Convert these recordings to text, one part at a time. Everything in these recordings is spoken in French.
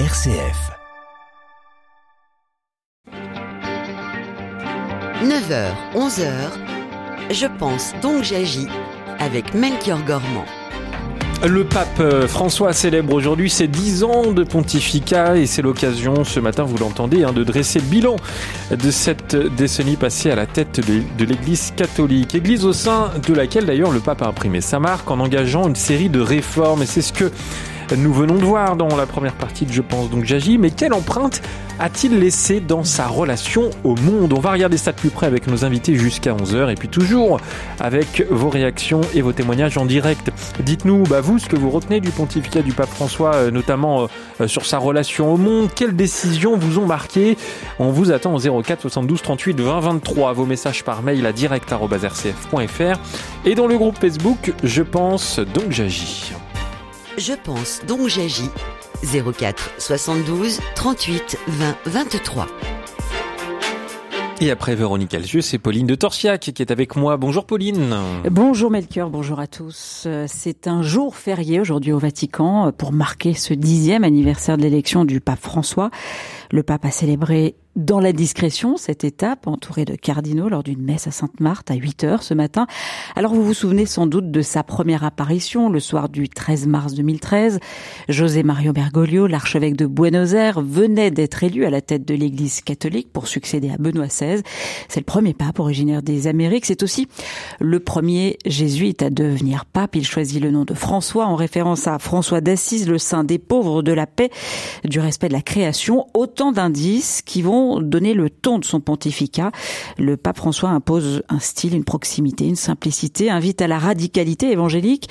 RCF. 9h, 11h, je pense donc j'agis avec Melchior Gormand. Le pape euh, François célèbre aujourd'hui ses 10 ans de pontificat et c'est l'occasion, ce matin vous l'entendez, hein, de dresser le bilan de cette décennie passée à la tête de, de l'Église catholique. Église au sein de laquelle d'ailleurs le pape a imprimé sa marque en engageant une série de réformes et c'est ce que nous venons de voir dans la première partie de Je pense donc j'agis, mais quelle empreinte a-t-il laissé dans sa relation au monde? On va regarder ça de plus près avec nos invités jusqu'à 11h et puis toujours avec vos réactions et vos témoignages en direct. Dites-nous, bah, vous, ce que vous retenez du pontificat du pape François, euh, notamment euh, sur sa relation au monde. Quelles décisions vous ont marqué On vous attend au 04 72 38 20 23. Vos messages par mail à direct.rcf.fr et dans le groupe Facebook Je pense donc j'agis. Je pense donc j'agis. 04 72 38 20 23. Et après Véronique Alzieux, c'est Pauline de Torsiac qui est avec moi. Bonjour Pauline. Bonjour Melchior, bonjour à tous. C'est un jour férié aujourd'hui au Vatican pour marquer ce dixième anniversaire de l'élection du pape François. Le pape a célébré dans la discrétion cette étape, entourée de cardinaux lors d'une messe à Sainte-Marthe à 8 heures ce matin. Alors vous vous souvenez sans doute de sa première apparition le soir du 13 mars 2013. José Mario Bergoglio, l'archevêque de Buenos Aires, venait d'être élu à la tête de l'église catholique pour succéder à Benoît XVI. C'est le premier pape originaire des Amériques. C'est aussi le premier jésuite à devenir pape. Il choisit le nom de François en référence à François d'Assise, le saint des pauvres, de la paix, du respect de la création. Autant d'indices qui vont donner le ton de son pontificat. Le pape François impose un style, une proximité, une simplicité, invite à la radicalité évangélique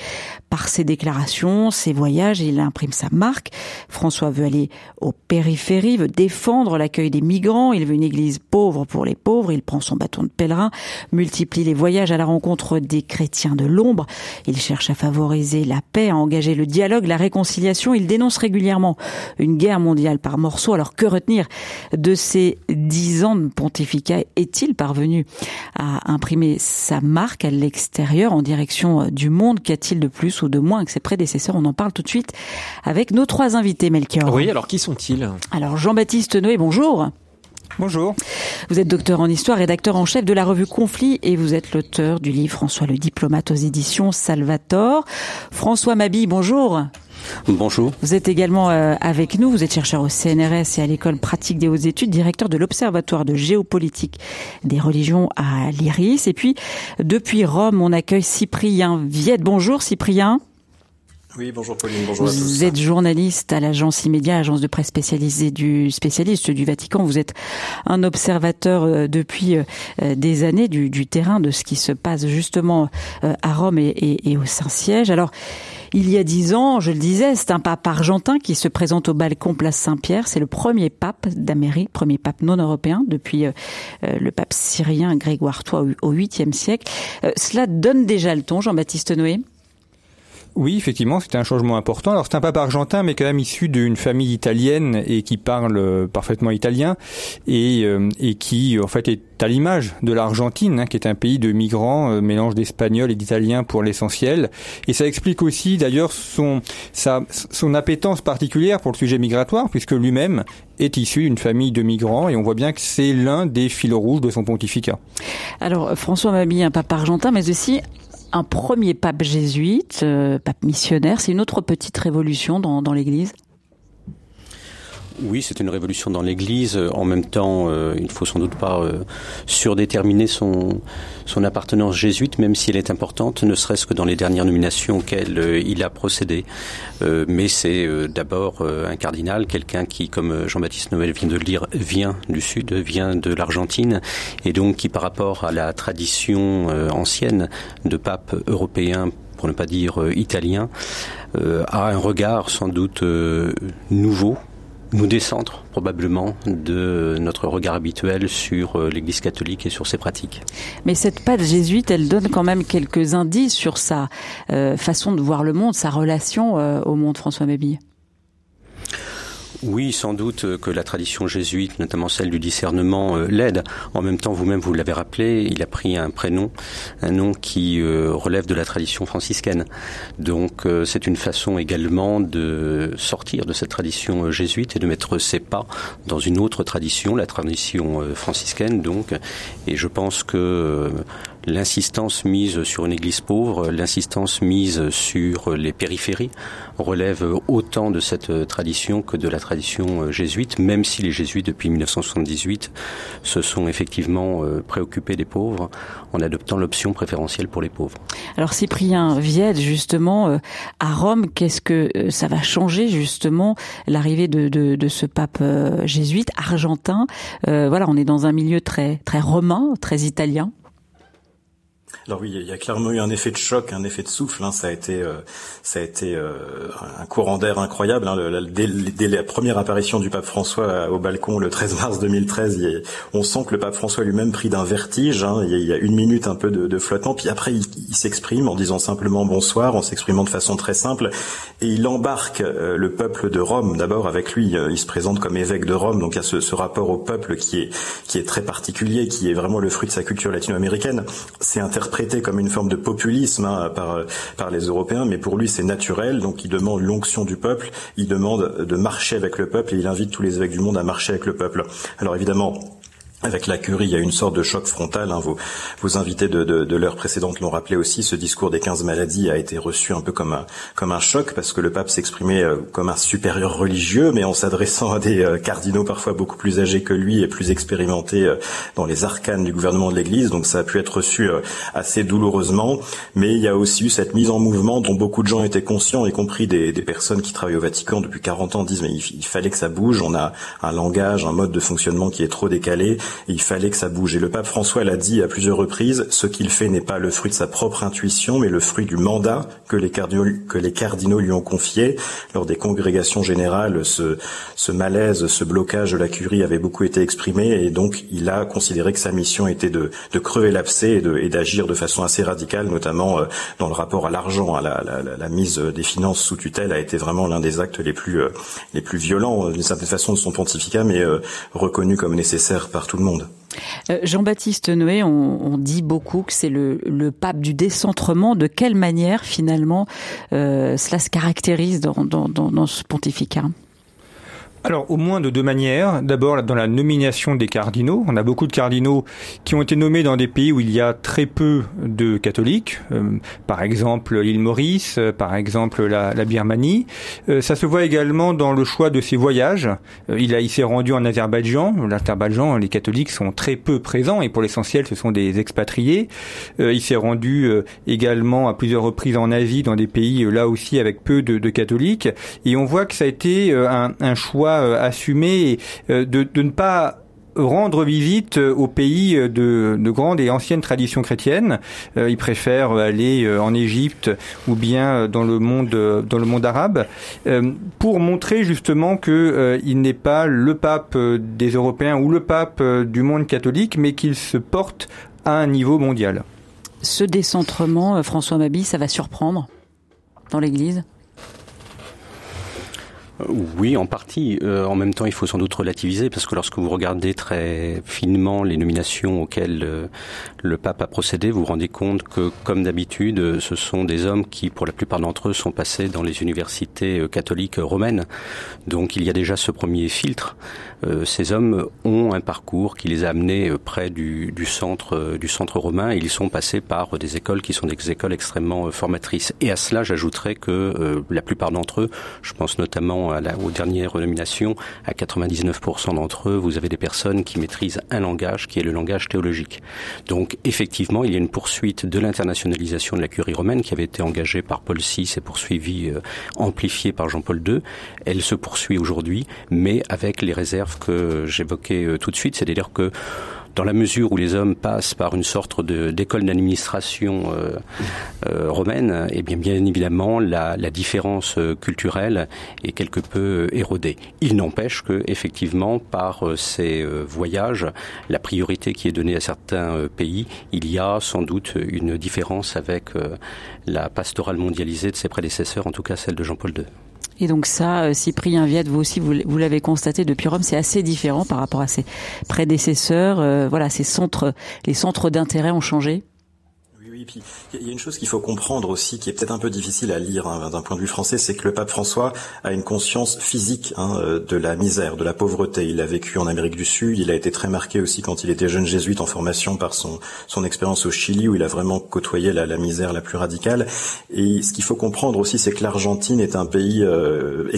par ses déclarations, ses voyages, il imprime sa marque. François veut aller aux périphéries, veut défendre l'accueil des migrants, il veut une église pauvre pour les pauvres, il prend son bâton de pèlerin, multiplie les voyages à la rencontre des chrétiens de l'ombre, il cherche à favoriser la paix, à engager le dialogue, la réconciliation, il dénonce régulièrement une guerre mondiale par morceaux. Alors que retenir de ces dix ans de pontificat Est-il parvenu à imprimer sa marque à l'extérieur en direction du monde? Qu'a-t-il de plus ou de moins que ses prédécesseurs? On en parle tout de suite avec nos trois invités, Melchior. Oui, alors qui sont-ils? Alors Jean-Baptiste Noé, bonjour. Bonjour. Vous êtes docteur en histoire, rédacteur en chef de la revue Conflit et vous êtes l'auteur du livre François le diplomate aux éditions Salvator. François Mabille, bonjour. Bonjour. Vous êtes également euh, avec nous, vous êtes chercheur au CNRS et à l'école pratique des hautes études, directeur de l'Observatoire de géopolitique des religions à l'IRIS. Et puis, depuis Rome, on accueille Cyprien Viette. Bonjour Cyprien. Oui, bonjour Pauline, bonjour vous à tous. Vous êtes journaliste à l'agence Immédia, agence de presse spécialisée du spécialiste du Vatican. Vous êtes un observateur euh, depuis euh, des années du, du, terrain de ce qui se passe justement à Rome et, et, et au Saint-Siège. Alors, il y a dix ans, je le disais, c'est un pape argentin qui se présente au balcon Place Saint-Pierre. C'est le premier pape d'Amérique, premier pape non européen depuis euh, le pape syrien Grégoire III au 8e siècle. Euh, cela donne déjà le ton, Jean-Baptiste Noé? Oui, effectivement, c'était un changement important. Alors c'est un pape argentin, mais quand même issu d'une famille italienne et qui parle parfaitement italien et, euh, et qui en fait est à l'image de l'Argentine, hein, qui est un pays de migrants, euh, mélange d'espagnol et d'italien pour l'essentiel. Et ça explique aussi d'ailleurs son son appétence particulière pour le sujet migratoire, puisque lui-même est issu d'une famille de migrants et on voit bien que c'est l'un des fils rouges de son pontificat. Alors François Mabille, un pape argentin, mais aussi un premier pape jésuite, euh, pape missionnaire. C'est une autre petite révolution dans, dans l'Église oui, c'est une révolution dans l'Église. En même temps, euh, il ne faut sans doute pas euh, surdéterminer son, appartenance jésuite, même si elle est importante, ne serait-ce que dans les dernières nominations auxquelles euh, il a procédé. Mais c'est d'abord un cardinal, quelqu'un qui, comme Jean-Baptiste Noël vient de le dire, vient du Sud, vient de l'Argentine, et donc qui, par rapport à la tradition ancienne de pape européen pour ne pas dire italien, a un regard sans doute nouveau nous décentre probablement de notre regard habituel sur l'Église catholique et sur ses pratiques. Mais cette patte jésuite, elle donne quand même quelques indices sur sa euh, façon de voir le monde, sa relation euh, au monde, François Mabille. Oui, sans doute que la tradition jésuite, notamment celle du discernement, euh, l'aide. En même temps, vous-même, vous, l'avez rappelé, il a pris un prénom, un nom qui euh, relève de la tradition franciscaine. Donc, euh, c'est une façon également de sortir de cette tradition jésuite et de mettre ses pas dans une autre tradition, la tradition franciscaine. Donc, et je pense que L'insistance mise sur une église pauvre, l'insistance mise sur les périphéries relève autant de cette tradition que de la tradition jésuite, même si les jésuites depuis 1978 se sont effectivement euh, préoccupés des pauvres en adoptant l'option préférentielle pour les pauvres. Alors Cyprien Viède, justement, euh, à Rome, qu'est-ce que euh, ça va changer justement l'arrivée de, de, de, ce pape jésuite argentin? Voilà, on est dans un milieu très très romain, très italien. Alors oui, il y a clairement eu un effet de choc, un effet de souffle. Hein. Ça a été, euh, ça a été euh, un courant d'air incroyable. Hein. Dès, la première apparition du pape François au balcon le 13 mars 2013, on sent que le pape François lui-même pris d'un vertige. Hein. Il, y a, une minute un peu de, de flottement, puis après il, s'exprime en disant simplement bonsoir, en s'exprimant de façon très simple, et il embarque euh, le peuple de Rome d'abord avec lui. il se présente comme évêque de Rome, donc il y a ce, ce rapport au peuple qui est qui est très particulier, qui est vraiment le fruit de sa culture latino-américaine. C'est interprété comme une forme de populisme hein, par, par les Européens, mais pour lui c'est naturel, donc il demande l'onction du peuple, il demande de marcher avec le peuple et il invite tous les évêques du monde à marcher avec le peuple. Alors évidemment, avec la curie, il y a une sorte de choc frontal. Hein. Vos, vos, invités de, de, de l'heure précédente l'ont rappelé aussi. Ce discours des 15 maladies a été reçu un peu comme un, comme un choc parce que le pape s'exprimait euh, comme un supérieur religieux, mais en s'adressant à des euh, cardinaux parfois beaucoup plus âgés que lui et plus expérimentés euh, dans les arcanes du gouvernement de l'Église. Donc ça a pu être reçu assez douloureusement. Mais il y a aussi eu cette mise en mouvement dont beaucoup de gens étaient conscients, y compris des, des personnes qui travaillent au Vatican depuis 40 ans, disent mais il, il fallait que ça bouge. On a un langage, un mode de fonctionnement qui est trop décalé il fallait que ça bouge. Et le pape François l'a dit à plusieurs reprises, ce qu'il fait n'est pas le fruit de sa propre intuition, mais le fruit du mandat que les cardinaux, que les cardinaux lui ont confié. Lors des congrégations générales, ce, ce malaise, ce blocage de la curie avait beaucoup été exprimé, et donc il a considéré que sa mission était de, de crever l'abcès et d'agir de, façon assez radicale, notamment euh, dans le rapport à l'argent, à la, la, la, mise des finances sous tutelle, a été vraiment l'un des actes les plus, euh, les plus violents, d'une certaine façon, de son pontificat, mais euh, reconnu comme nécessaire par tout le monde. Euh, Jean-Baptiste Noé, on, dit beaucoup que c'est le, pape du décentrement. De quelle manière, finalement, euh, cela se caractérise dans, dans ce pontificat? Alors, au moins de deux manières. D'abord, dans la nomination des cardinaux. On a beaucoup de cardinaux qui ont été nommés dans des pays où il y a très peu de catholiques. Euh, par exemple, l'île Maurice, euh, par exemple, la, Birmanie. Euh, ça se voit également dans le choix de ses voyages. il, s'est rendu en Azerbaïdjan. L'Azerbaïdjan, les catholiques sont très peu présents et pour l'essentiel, ce sont des expatriés. il s'est rendu également à plusieurs reprises en Asie, dans des pays là aussi avec peu de, catholiques. Et on voit que ça a été un choix euh, assumer euh, de, ne pas rendre visite euh, aux pays de, de grandes et anciennes traditions chrétiennes. ils préfèrent aller en Égypte ou bien dans le monde dans le monde arabe pour montrer justement que il n'est pas le pape des Européens ou le pape du monde catholique, mais qu'il se porte à un niveau mondial. Ce décentrement, François Mabi, ça va surprendre dans l'Église? euh, oui, en partie. Euh, en même temps, il faut sans doute relativiser parce que lorsque vous regardez très finement les nominations auxquelles euh, le pape a procédé, vous vous rendez compte que, comme d'habitude, ce sont des hommes qui, pour la plupart d'entre eux, sont passés dans les universités catholiques romaines. Donc, il y a déjà ce premier filtre. Ces hommes ont un parcours qui les a amenés près du, du centre du centre romain ils sont passés par des écoles qui sont des écoles extrêmement formatrices. Et à cela, j'ajouterais que la plupart d'entre eux, je pense notamment à la, aux dernières nominations, à 99% d'entre eux, vous avez des personnes qui maîtrisent un langage qui est le langage théologique. Donc effectivement, il y a une poursuite de l'internationalisation de la curie romaine qui avait été engagée par Paul VI et poursuivie, euh, amplifiée par Jean-Paul II. Elle se poursuit aujourd'hui, mais avec les réserves que j'évoquais euh, tout de suite, c'est-à-dire que dans la mesure où les hommes passent par une sorte d'école d'administration euh, euh, romaine, eh bien bien évidemment la, la, différence culturelle est quelque peu érodée. Il n'empêche que effectivement par ces voyages, la priorité qui est donnée à certains pays, il y a sans doute une différence avec la pastorale mondialisée de ses prédécesseurs, en tout cas celle de Jean-Paul II. Et donc ça, euh, Cyprien Viette, vous aussi, vous, l'avez constaté depuis Rome, c'est assez différent par rapport à ses prédécesseurs. Euh, voilà, ces centres, les centres d'intérêt ont changé. Oui, puis il y a une chose qu'il faut comprendre aussi, qui est peut-être un peu difficile à lire hein, d'un point de vue français, c'est que le pape François a une conscience physique hein, euh, de la misère, de la pauvreté. Il a vécu en Amérique du Sud, il a été très marqué aussi quand il était jeune jésuite en formation par son son expérience au Chili, où il a vraiment côtoyé la, misère la plus radicale. Et ce qu'il faut comprendre aussi, c'est que l'Argentine est un pays euh,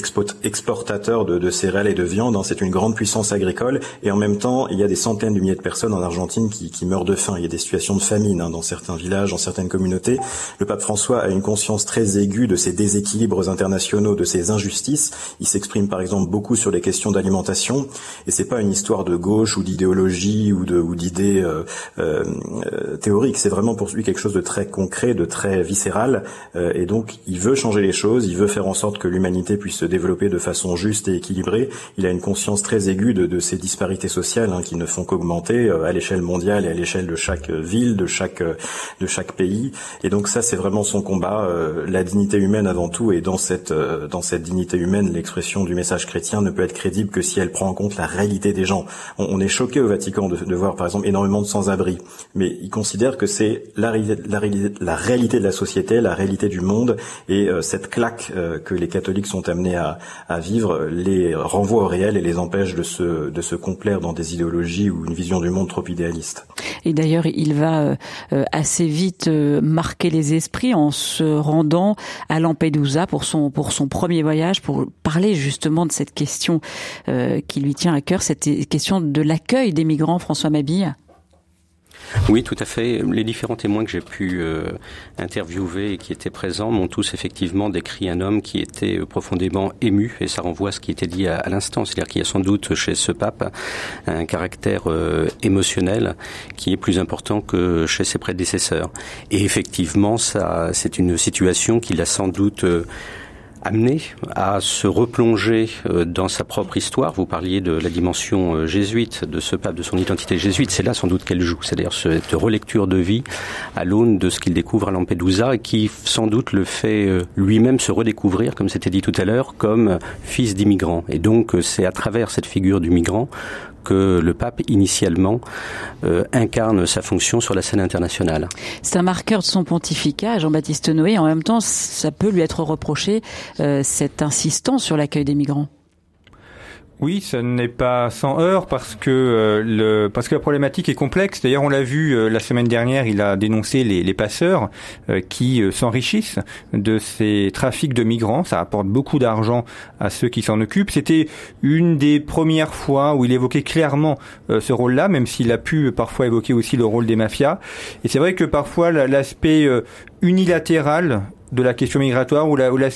exportateur de, de, céréales et de viande. Hein. C'est une grande puissance agricole, et en même temps, il y a des centaines de milliers de personnes en Argentine qui, qui meurent de faim. Il y a des situations de famine hein, dans certains villages dans certaines communautés. Le pape François a une conscience très aiguë de ces déséquilibres internationaux, de ces injustices. Il s'exprime par exemple beaucoup sur les questions d'alimentation, et c'est pas une histoire de gauche ou d'idéologie ou de ou d'idées euh, euh, théoriques. C'est vraiment pour lui quelque chose de très concret, de très viscéral, euh, et donc il veut changer les choses. Il veut faire en sorte que l'humanité puisse se développer de façon juste et équilibrée. Il a une conscience très aiguë de, de ces disparités sociales hein, qui ne font qu'augmenter à l'échelle mondiale et à l'échelle de chaque ville, de chaque de chaque pays. Et donc ça, c'est vraiment son combat, euh, la dignité humaine avant tout. Et dans cette euh, dans cette dignité humaine, l'expression du message chrétien ne peut être crédible que si elle prend en compte la réalité des gens. On, est choqué au Vatican de, de, voir par exemple énormément de sans-abri, mais il considère que c'est la, la, la, réalité de la société, la réalité du monde, et euh, cette claque que les catholiques sont amenés à, à vivre les renvoie au réel et les empêche de se de se complaire dans des idéologies ou une vision du monde trop idéaliste. Et d'ailleurs, il va assez vite euh, marqué les esprits en se rendant à Lampedusa pour son pour son premier voyage pour parler justement de cette question euh, qui lui tient à cœur, cette question de l'accueil des migrants. François Mabille. Oui, tout à fait. Les différents témoins que j'ai pu euh, interviewer et qui étaient présents m'ont tous effectivement décrit un homme qui était euh, profondément ému, et ça renvoie à ce qui était dit à, l'instant, c'est-à-dire qu'il y a sans doute chez ce pape un caractère euh, émotionnel qui est plus important que chez ses prédécesseurs. Et effectivement, ça, c'est une situation qu'il a sans doute amené à se replonger euh, dans sa propre histoire. Vous parliez de la dimension euh, jésuite de ce pape, de son identité jésuite. C'est là sans doute qu'elle joue. C'est-à-dire cette relecture de vie à l'aune de ce qu'il découvre à Lampedusa et qui sans doute le fait euh, lui-même se redécouvrir, comme c'était dit tout à l'heure, comme fils d'immigrant. Et donc c'est à travers cette figure du migrant que le pape initialement euh, incarne sa fonction sur la scène internationale. C'est un marqueur de son pontificat, Jean-Baptiste Noé. En même temps, ça peut lui être reproché euh, cette insistance sur l'accueil des migrants. Oui, ce n'est pas sans heurts parce que euh, le parce que la problématique est complexe. D'ailleurs, on l'a vu euh, la semaine dernière, il a dénoncé les, les passeurs euh, qui s'enrichissent de ces trafics de migrants. Ça apporte beaucoup d'argent à ceux qui s'en occupent. C'était une des premières fois où il évoquait clairement ce rôle-là, même s'il a pu parfois évoquer aussi le rôle des mafias. Et c'est vrai que parfois l'aspect unilatéral de la question migratoire où la, où la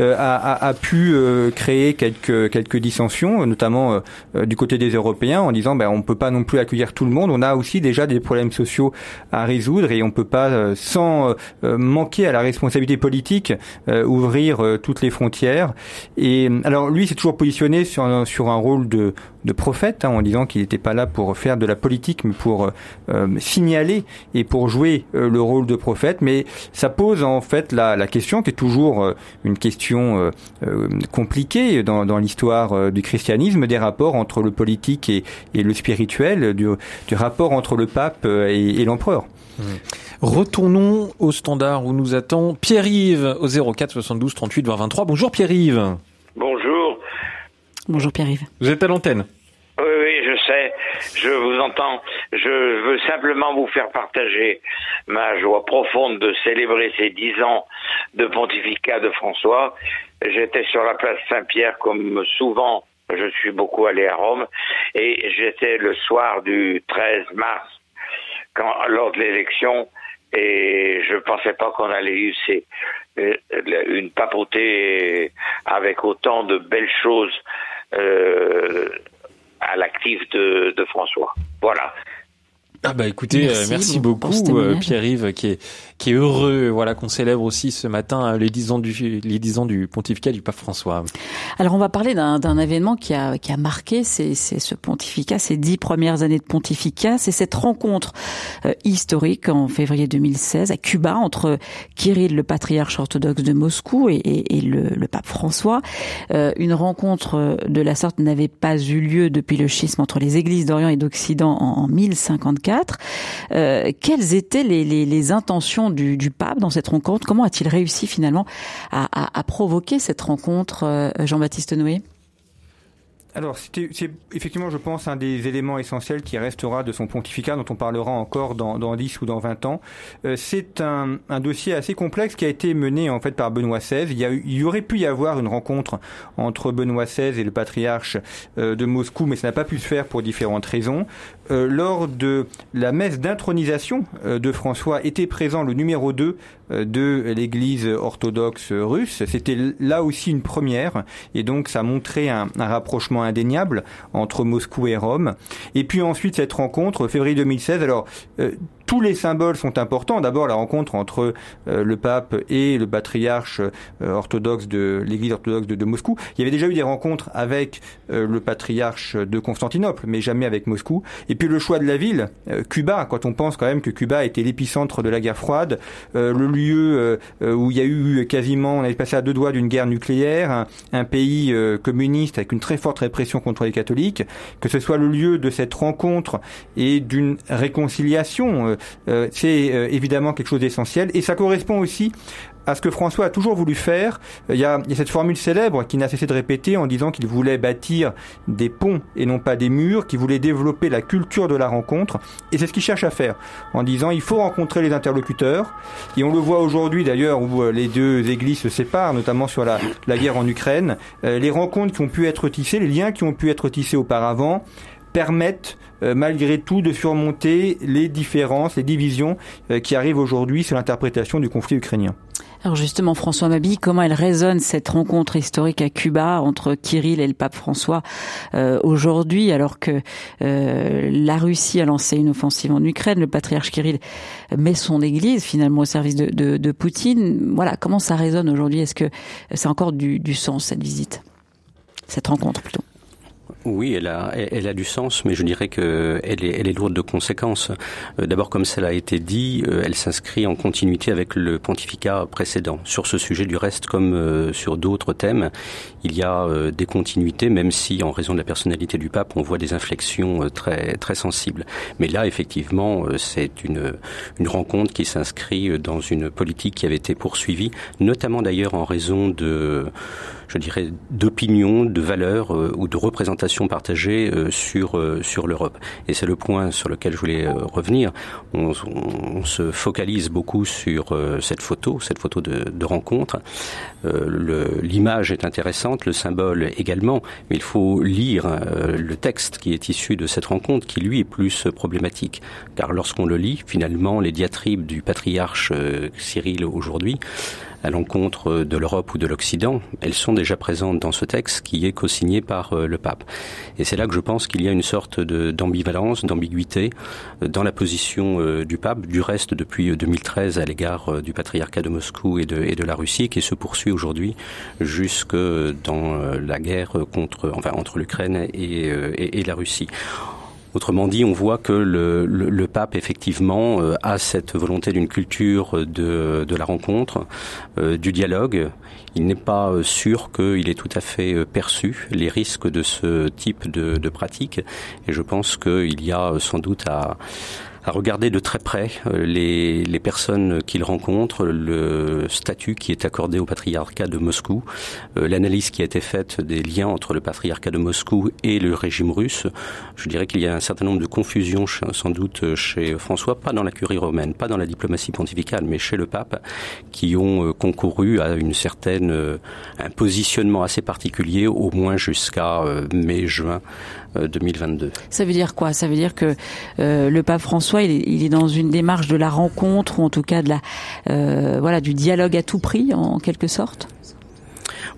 euh, a, a, pu euh, créer quelques quelques dissensions, notamment euh, du côté des Européens, en disant ben on peut pas non plus accueillir tout le monde. On a aussi déjà des problèmes sociaux à résoudre et on peut pas sans manquer à la responsabilité politique ouvrir toutes les frontières. Et alors lui, c'est toujours positionné sur un, sur un rôle de de prophète, hein, en disant qu'il n'était pas là pour faire de la politique, mais pour signaler et pour jouer le rôle de prophète. Mais ça pose en fait la la, question qui est toujours euh, une question euh, euh, compliquée dans, l'histoire du christianisme, des rapports entre le politique et, le spirituel, du, rapport entre le pape et, l'empereur. Mmh. Retournons au standard où nous attend Pierre-Yves au 04 72 38 20 23. Bonjour Pierre-Yves. Bonjour. Bonjour Pierre-Yves. Vous êtes à l'antenne. Oui, oui, je sais, je vous entends. Je veux simplement vous faire partager ma joie profonde de célébrer ces dix ans de pontificat de François. J'étais sur la place Saint-Pierre comme souvent, je suis beaucoup allé à Rome, et j'étais le soir du 13 mars, lors de l'élection, et je ne pensais pas qu'on allait eu euh, une papauté avec autant de belles choses. Euh, à l'actif de, François. Voilà. Ah bah écoutez, merci, euh, beaucoup Pierre-Yves qui est qui est heureux voilà qu'on célèbre aussi ce matin les dix ans du les dix ans du pontificat du pape François. Alors on va parler d'un événement qui a qui a marqué c'est ce pontificat ces dix premières années de pontificat, c'est cette rencontre historique en février 2016 à Cuba entre Kirill le patriarche orthodoxe de Moscou et, et, et le, le, pape François. une rencontre de la sorte n'avait pas eu lieu depuis le schisme entre les églises d'Orient et d'Occident en, en 1054. Euh, quelles étaient les, les, les intentions du, pape dans cette rencontre Comment a-t-il réussi finalement à, provoquer cette rencontre, euh, Jean-Baptiste Noé? Alors, c'est effectivement, je pense, un des éléments essentiels qui restera de son pontificat, dont on parlera encore dans, dans 10 ou dans 20 ans. Euh, c'est un, dossier assez complexe qui a été mené en fait par Benoît XVI. Il y, a, il y aurait pu y avoir une rencontre entre Benoît XVI et le patriarche euh, de Moscou, mais ça n'a pas pu se faire pour différentes raisons. Euh, lors de la messe d'intronisation euh, de François était présent le numéro 2 euh, de l'Église orthodoxe russe. C'était là aussi une première, et donc ça montrait un, un rapprochement indéniable entre Moscou et Rome. Et puis ensuite cette rencontre, février 2016. Alors euh, tous les symboles sont importants. D'abord la rencontre entre euh, le pape et le patriarche euh, orthodoxe de l'Église orthodoxe de, Moscou. Il y avait déjà eu des rencontres avec euh, le patriarche de Constantinople, mais jamais avec Moscou. Et puis le choix de la ville, Cuba. Quand on pense quand même que Cuba était l'épicentre de la guerre froide, le lieu où il y a eu quasiment, on avait passé à deux doigts d'une guerre nucléaire, un, pays communiste avec une très forte répression contre les catholiques, que ce soit le lieu de cette rencontre et d'une réconciliation, c'est euh, évidemment quelque chose d'essentiel et ça correspond aussi à ce que François a toujours voulu faire. Il y a, il y a cette formule célèbre qui n'a cessé de répéter en disant qu'il voulait bâtir des ponts et non pas des murs, qu'il voulait développer la culture de la rencontre. Et c'est ce qu'il cherche à faire en disant il faut rencontrer les interlocuteurs. Et on le voit aujourd'hui d'ailleurs où les deux églises se séparent, notamment sur la guerre en Ukraine. les rencontres qui ont pu être tissées, les liens qui ont pu être tissés auparavant permettent euh, malgré tout de surmonter les différences, les divisions euh, qui arrivent aujourd'hui sur l'interprétation du conflit ukrainien. Alors justement, François Mabi, comment elle résonne cette rencontre historique à Cuba entre Kirill et le pape François euh, aujourd'hui, alors que euh, la Russie a lancé une offensive en Ukraine, le patriarche Kirill met son Église finalement au service de, de, de Poutine. Voilà, comment ça résonne aujourd'hui? Est-ce que c'est encore du, du sens cette visite, cette rencontre plutôt oui, elle a, elle a du sens, mais je dirais qu'elle est, elle est lourde de conséquences. Euh, d'abord, comme cela a été dit, euh, elle s'inscrit en continuité avec le pontificat précédent. Sur ce sujet, du reste, comme euh, sur d'autres thèmes, il y a des continuités, même si, en raison de la personnalité du pape, on voit des inflexions très, très sensibles. Mais là, effectivement, c'est une, une rencontre qui s'inscrit dans une politique qui avait été poursuivie, notamment d'ailleurs en raison de je dirais, d'opinion, de valeurs euh, ou de représentation partagée euh, sur euh, sur l'Europe. Et c'est le point sur lequel je voulais revenir. On, se focalise beaucoup sur cette photo, cette photo de, de rencontre. L'image est intéressante, le symbole également, mais il faut lire le texte qui est issu de cette rencontre, qui lui est plus problématique. Car lorsqu'on le lit, finalement, les diatribes du patriarche Cyril aujourd'hui à l'encontre de l'Europe ou de l'Occident, elles sont déjà présentes dans ce texte qui est co-signé par euh, le pape. Et c'est là que je pense qu'il y a une sorte d'ambivalence, d'ambiguïté euh, dans la position euh, du pape, du reste depuis 2013 à l'égard du patriarcat de Moscou et de, la Russie, qui se poursuit aujourd'hui jusque dans la guerre contre, enfin, entre l'Ukraine et la Russie. Autrement dit, on voit que le, pape, effectivement, euh, a cette volonté d'une culture de, de, la rencontre, euh, du dialogue. Il n'est pas euh, sûr qu'il ait tout à fait euh, perçu les risques de ce type de, de pratique. Et je pense qu'il y a sans doute à, à regarder de très près euh, les, les personnes qu'il rencontre, le statut qui est accordé au patriarcat de Moscou, euh, l'analyse qui a été faite des liens entre le patriarcat de Moscou et le régime russe. Je dirais qu'il y a un certain nombre de confusions sans doute chez François, pas dans la curie romaine, pas dans la diplomatie pontificale, mais chez le pape, qui ont euh, concouru à une certaine un positionnement assez particulier, au moins jusqu'à mai-juin 2022. Ça veut dire quoi? Ça veut dire que euh, le pape François, il est, il est, dans une démarche de la rencontre ou en tout cas de la, euh, voilà, du dialogue à tout prix, en quelque sorte?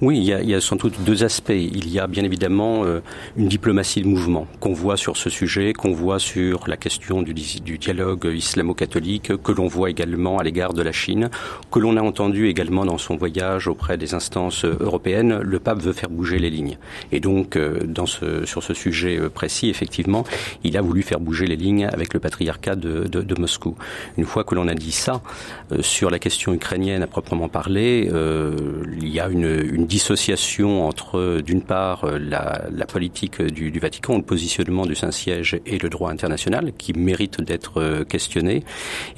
Oui, il y, a, il y, a, sans doute deux aspects. Il y a bien évidemment euh, une diplomatie de mouvement qu'on voit sur ce sujet, qu'on voit sur la question du, dialogue islamo-catholique, que l'on voit également à l'égard de la Chine, que l'on a entendu également dans son voyage auprès des instances européennes. Le pape veut faire bouger les lignes. Et donc, euh, dans ce, sur ce sujet euh, précis, effectivement, il a voulu faire bouger les lignes avec le patriarcat de, de, de Moscou. Une fois que l'on a dit ça, euh, sur la question ukrainienne à proprement parler, il y a une, une dissociation entre, d'une part, la, la politique du, du, Vatican, le positionnement du Saint-Siège et le droit international, qui mérite d'être questionné.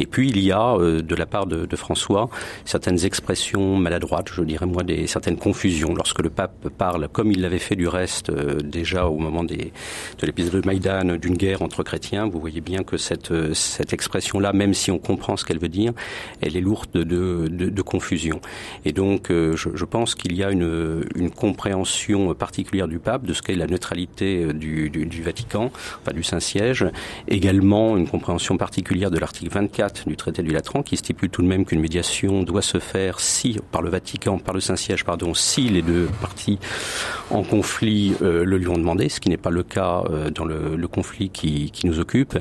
Et puis, il y a, de la part de, François, certaines expressions maladroites, je dirais moi, des, certaines confusions. Lorsque le pape parle, comme il l'avait fait du reste déjà au moment de l'épisode de Maïdan, d'une guerre entre chrétiens, vous voyez bien que cette, cette expression-là, même si on comprend ce qu'elle veut dire, elle est lourde de, de, confusion. Et donc, je pense qu'il y a une, une, compréhension particulière du pape de ce qu'est la neutralité du, du, Vatican, enfin du Saint-Siège, également une compréhension particulière de l'article 24 du traité du Latran, qui stipule tout de même qu'une médiation doit se faire si, par le Vatican, par le Saint-Siège, pardon, si les deux parties en conflit euh, le lui ont demandé, ce qui n'est pas le cas euh, dans le, conflit qui, nous occupe.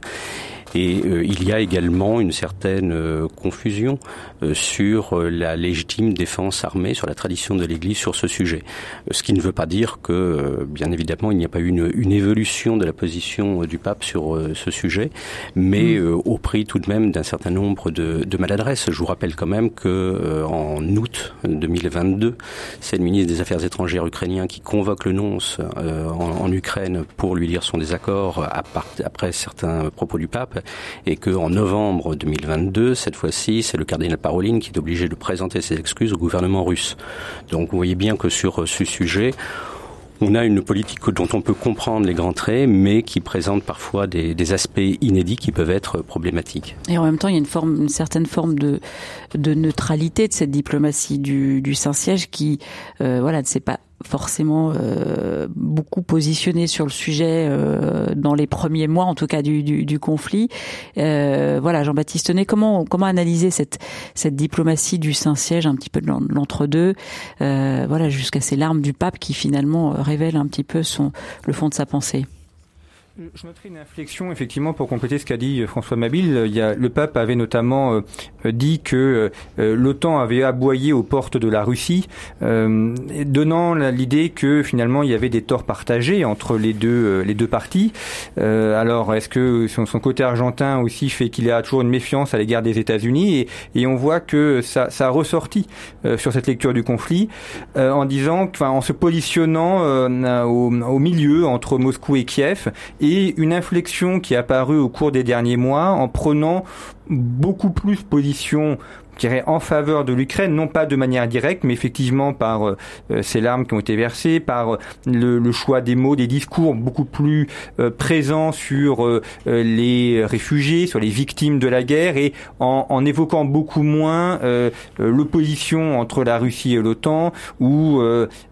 Et euh, il y a également une certaine euh, confusion euh, sur la légitime défense armée, sur la tradition de l'Église sur ce sujet. Ce qui ne veut pas dire que, bien évidemment, il n'y a pas eu une, une, évolution de la position du pape sur ce sujet, mais mmh. au prix tout de même d'un certain nombre de, de maladresses. Je vous rappelle quand même que en août 2022, c'est le ministre des Affaires étrangères ukrainien qui convoque le nonce en, en, Ukraine pour lui dire son désaccord à part, après certains propos du pape et qu'en novembre 2022, cette fois-ci, c'est le cardinal Parolin qui est obligé de présenter ses excuses au gouvernement russe. Donc vous voyez bien que sur ce sujet, on a une politique dont on peut comprendre les grands traits, mais qui présente parfois des, aspects inédits qui peuvent être problématiques. Et en même temps, il y a une, certaine forme de, neutralité de cette diplomatie du, Saint-Siège qui, euh, voilà, ne sait pas forcément euh, beaucoup positionné sur le sujet euh, dans les premiers mois, en tout cas du, conflit. Euh, voilà, Jean-Baptiste Ney, comment comment analyser cette cette diplomatie du Saint-Siège, un petit peu de l'entre-deux, euh, voilà, jusqu'à ces larmes du pape qui finalement révèlent un petit peu son le fond de sa pensée? Je noterai une inflexion effectivement pour compléter ce qu'a dit François Mabille. Il y a, le pape avait notamment euh, dit que euh, l'OTAN avait aboyé aux portes de la Russie, euh, donnant l'idée que finalement il y avait des torts partagés entre les deux les deux parties. alors est-ce que son, son, côté argentin aussi fait qu'il a toujours une méfiance à l'égard des États-Unis? Et, et, on voit que ça, ça a ressorti sur cette lecture du conflit en disant, enfin en se positionnant au, au milieu entre Moscou et Kiev et une inflexion qui est apparue au cours des derniers mois en prenant beaucoup plus position en faveur de l'Ukraine, non pas de manière directe, mais effectivement par euh, ces larmes qui ont été versées, par le, le, choix des mots, des discours beaucoup plus euh, présents sur euh, les réfugiés, sur les victimes de la guerre, et en, évoquant beaucoup moins l'opposition entre la Russie et l'OTAN, ou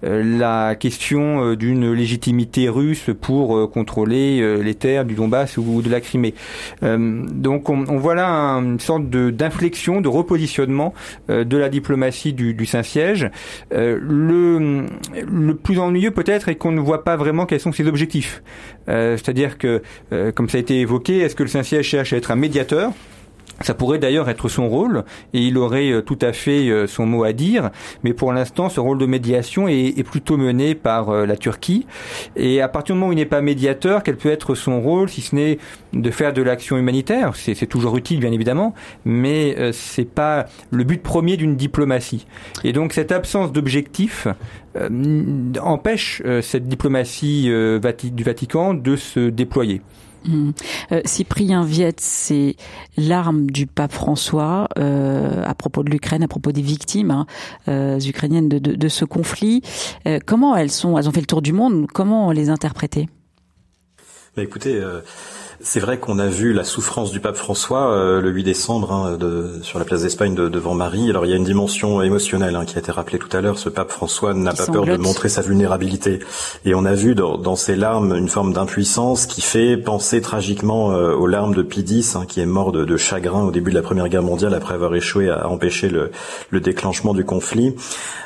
la question d'une légitimité russe pour contrôler les terres du Donbass ou de la Crimée. donc on, on voit là une sorte d'inflexion, de, de reposition euh, de la diplomatie du, Saint-Siège. Euh, le, le plus ennuyeux peut-être est qu'on ne voit pas vraiment quels sont ses objectifs. Euh, c'est-à-dire que, comme ça a été évoqué, est-ce que le Saint-Siège cherche à être un médiateur? Ça pourrait d'ailleurs être son rôle et il aurait tout à fait son mot à dire, mais pour l'instant, ce rôle de médiation est, plutôt mené par la Turquie. Et à partir du moment où il n'est pas médiateur, quel peut être son rôle, si ce n'est de faire de l'action humanitaire? C'est toujours utile, bien évidemment, mais euh, c'est pas le but premier d'une diplomatie. Et donc cette absence d'objectif euh, empêche euh, cette diplomatie du Vatican de se déployer. Mmh. Euh, Cyprien Viette, c'est l'arme du pape François euh, à propos de l'Ukraine, à propos des victimes hein, euh, ukrainiennes de, de, de, ce conflit. Euh, comment elles sont Elles ont fait le tour du monde. Comment les interpréter bah Écoutez c'est vrai qu'on a vu la souffrance du pape François euh, le 8 décembre hein, de, sur la place d'Espagne de, devant Marie. Alors il y a une dimension émotionnelle hein, qui a été rappelée tout à l'heure. Ce pape François n'a pas peur de montrer sa vulnérabilité. Et on a vu dans, dans ses larmes une forme d'impuissance qui fait penser tragiquement euh, aux larmes de Pie X, hein, qui est mort de, de, chagrin au début de la Première Guerre mondiale après avoir échoué à empêcher le, le déclenchement du conflit.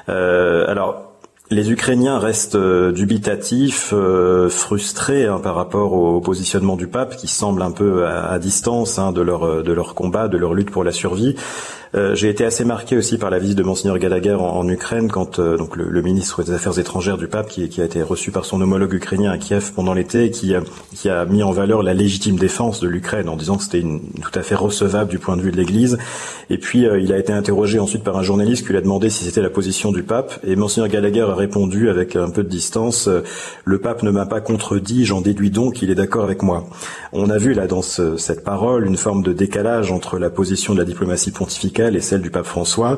Euh, alors les Ukrainiens restent euh, dubitatifs, euh, frustrés hein, par rapport au positionnement du pape, qui semble un peu à, distance hein, de leur de leur combat, de leur lutte pour la survie. Euh, j'ai été assez marqué aussi par la visite de monseigneur Gallagher en, Ukraine, quand euh, donc le, ministre des Affaires étrangères du pape, qui, a été reçu par son homologue ukrainien à Kiev pendant l'été, qui, qui a mis en valeur la légitime défense de l'Ukraine en disant que c'était tout à fait recevable du point de vue de l'Église. Et puis euh, il a été interrogé ensuite par un journaliste qui lui a demandé si c'était la position du pape. Et monseigneur Gallagher a répondu avec un peu de distance le pape ne m'a pas contredit, j'en déduis donc qu'il est d'accord avec moi. On a vu là dans cette parole une forme de décalage entre la position de la diplomatie pontificale et celle du pape François.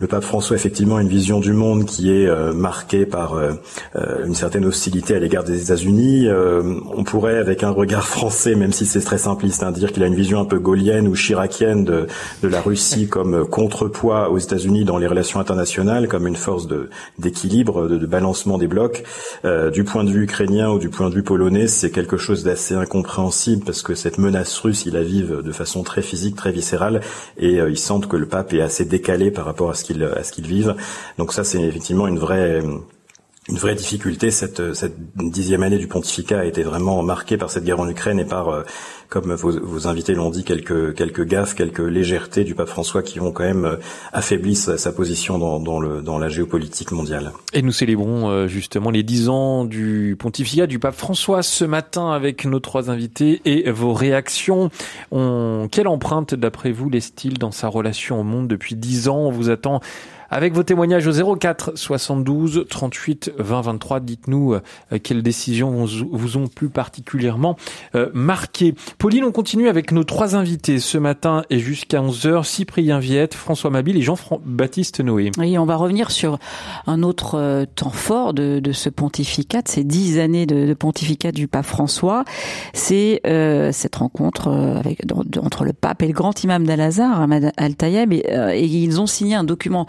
Le pape François, effectivement, a une vision du monde qui est euh, marquée par euh, euh, une certaine hostilité à l'égard des États-Unis. on pourrait, avec un regard français, même si c'est très simpliste, hein, dire qu'il a une vision un peu gaulienne ou chiracienne de, de la Russie comme contrepoids aux États-Unis dans les relations internationales, comme une force d'équilibre, de, de, balancement des blocs. du point de vue ukrainien ou du point de vue polonais, c'est quelque chose d'assez incompréhensible parce que cette menace russe, ils la vivent de façon très physique, très viscérale, et ils sentent que le pape est assez décalé par rapport à ce qu'il à vivent. Donc ça, c'est effectivement une vraie une vraie difficulté. Cette, cette dixième année du pontificat a été vraiment marquée par cette guerre en Ukraine et par, euh, comme vos, vos invités l'ont dit, quelques, quelques gaffes, quelques légèretés du pape François qui ont quand même euh, affaibli sa, position dans, dans, le, dans la géopolitique mondiale. Et nous célébrons euh, justement les dix ans du pontificat du pape François ce matin avec nos trois invités et vos réactions. On... Quelle empreinte, d'après vous, laisse-t-il dans sa relation au monde depuis dix ans? On vous attend avec vos témoignages au 04 72 38 20 23, dites-nous euh, quelles décisions vous ont plus particulièrement euh, marqué. Pauline, on continue avec nos trois invités ce matin et jusqu'à 11h, Cyprien Viette, François Mabille et Jean-Baptiste Noé. Oui, on va revenir sur un autre euh, temps fort de, de ce pontificat, de ces dix années de, de, pontificat du pape François. C'est euh, cette rencontre avec, entre le pape et le grand imam d'Al-Azhar, Ahmad Al-Tayeb, et, et, ils ont signé un document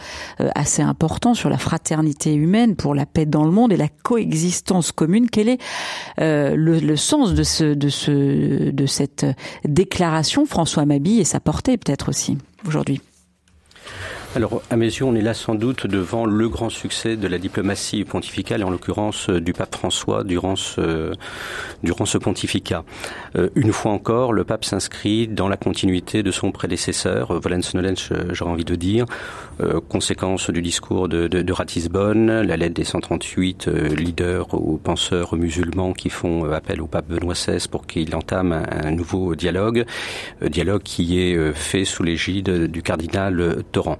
assez important sur la fraternité humaine pour la paix dans le monde et la coexistence commune. Quel est euh, le, le, sens de, ce, de, ce, de cette déclaration, François Mabille, et sa portée peut-être aussi aujourd'hui? Alors, à mes yeux, on est là sans doute devant le grand succès de la diplomatie pontificale, et en l'occurrence euh, du pape François durant ce, durant ce pontificat. Euh, une fois encore, le pape s'inscrit dans la continuité de son prédécesseur, Volens Nolens, j'aurais envie de dire, euh, conséquence du discours de, de, de, Ratisbonne, la lettre des 138 leaders ou penseurs musulmans qui font appel au pape Benoît XVI pour qu'il entame un, un, nouveau dialogue, dialogue qui est fait sous l'égide du cardinal Torrent.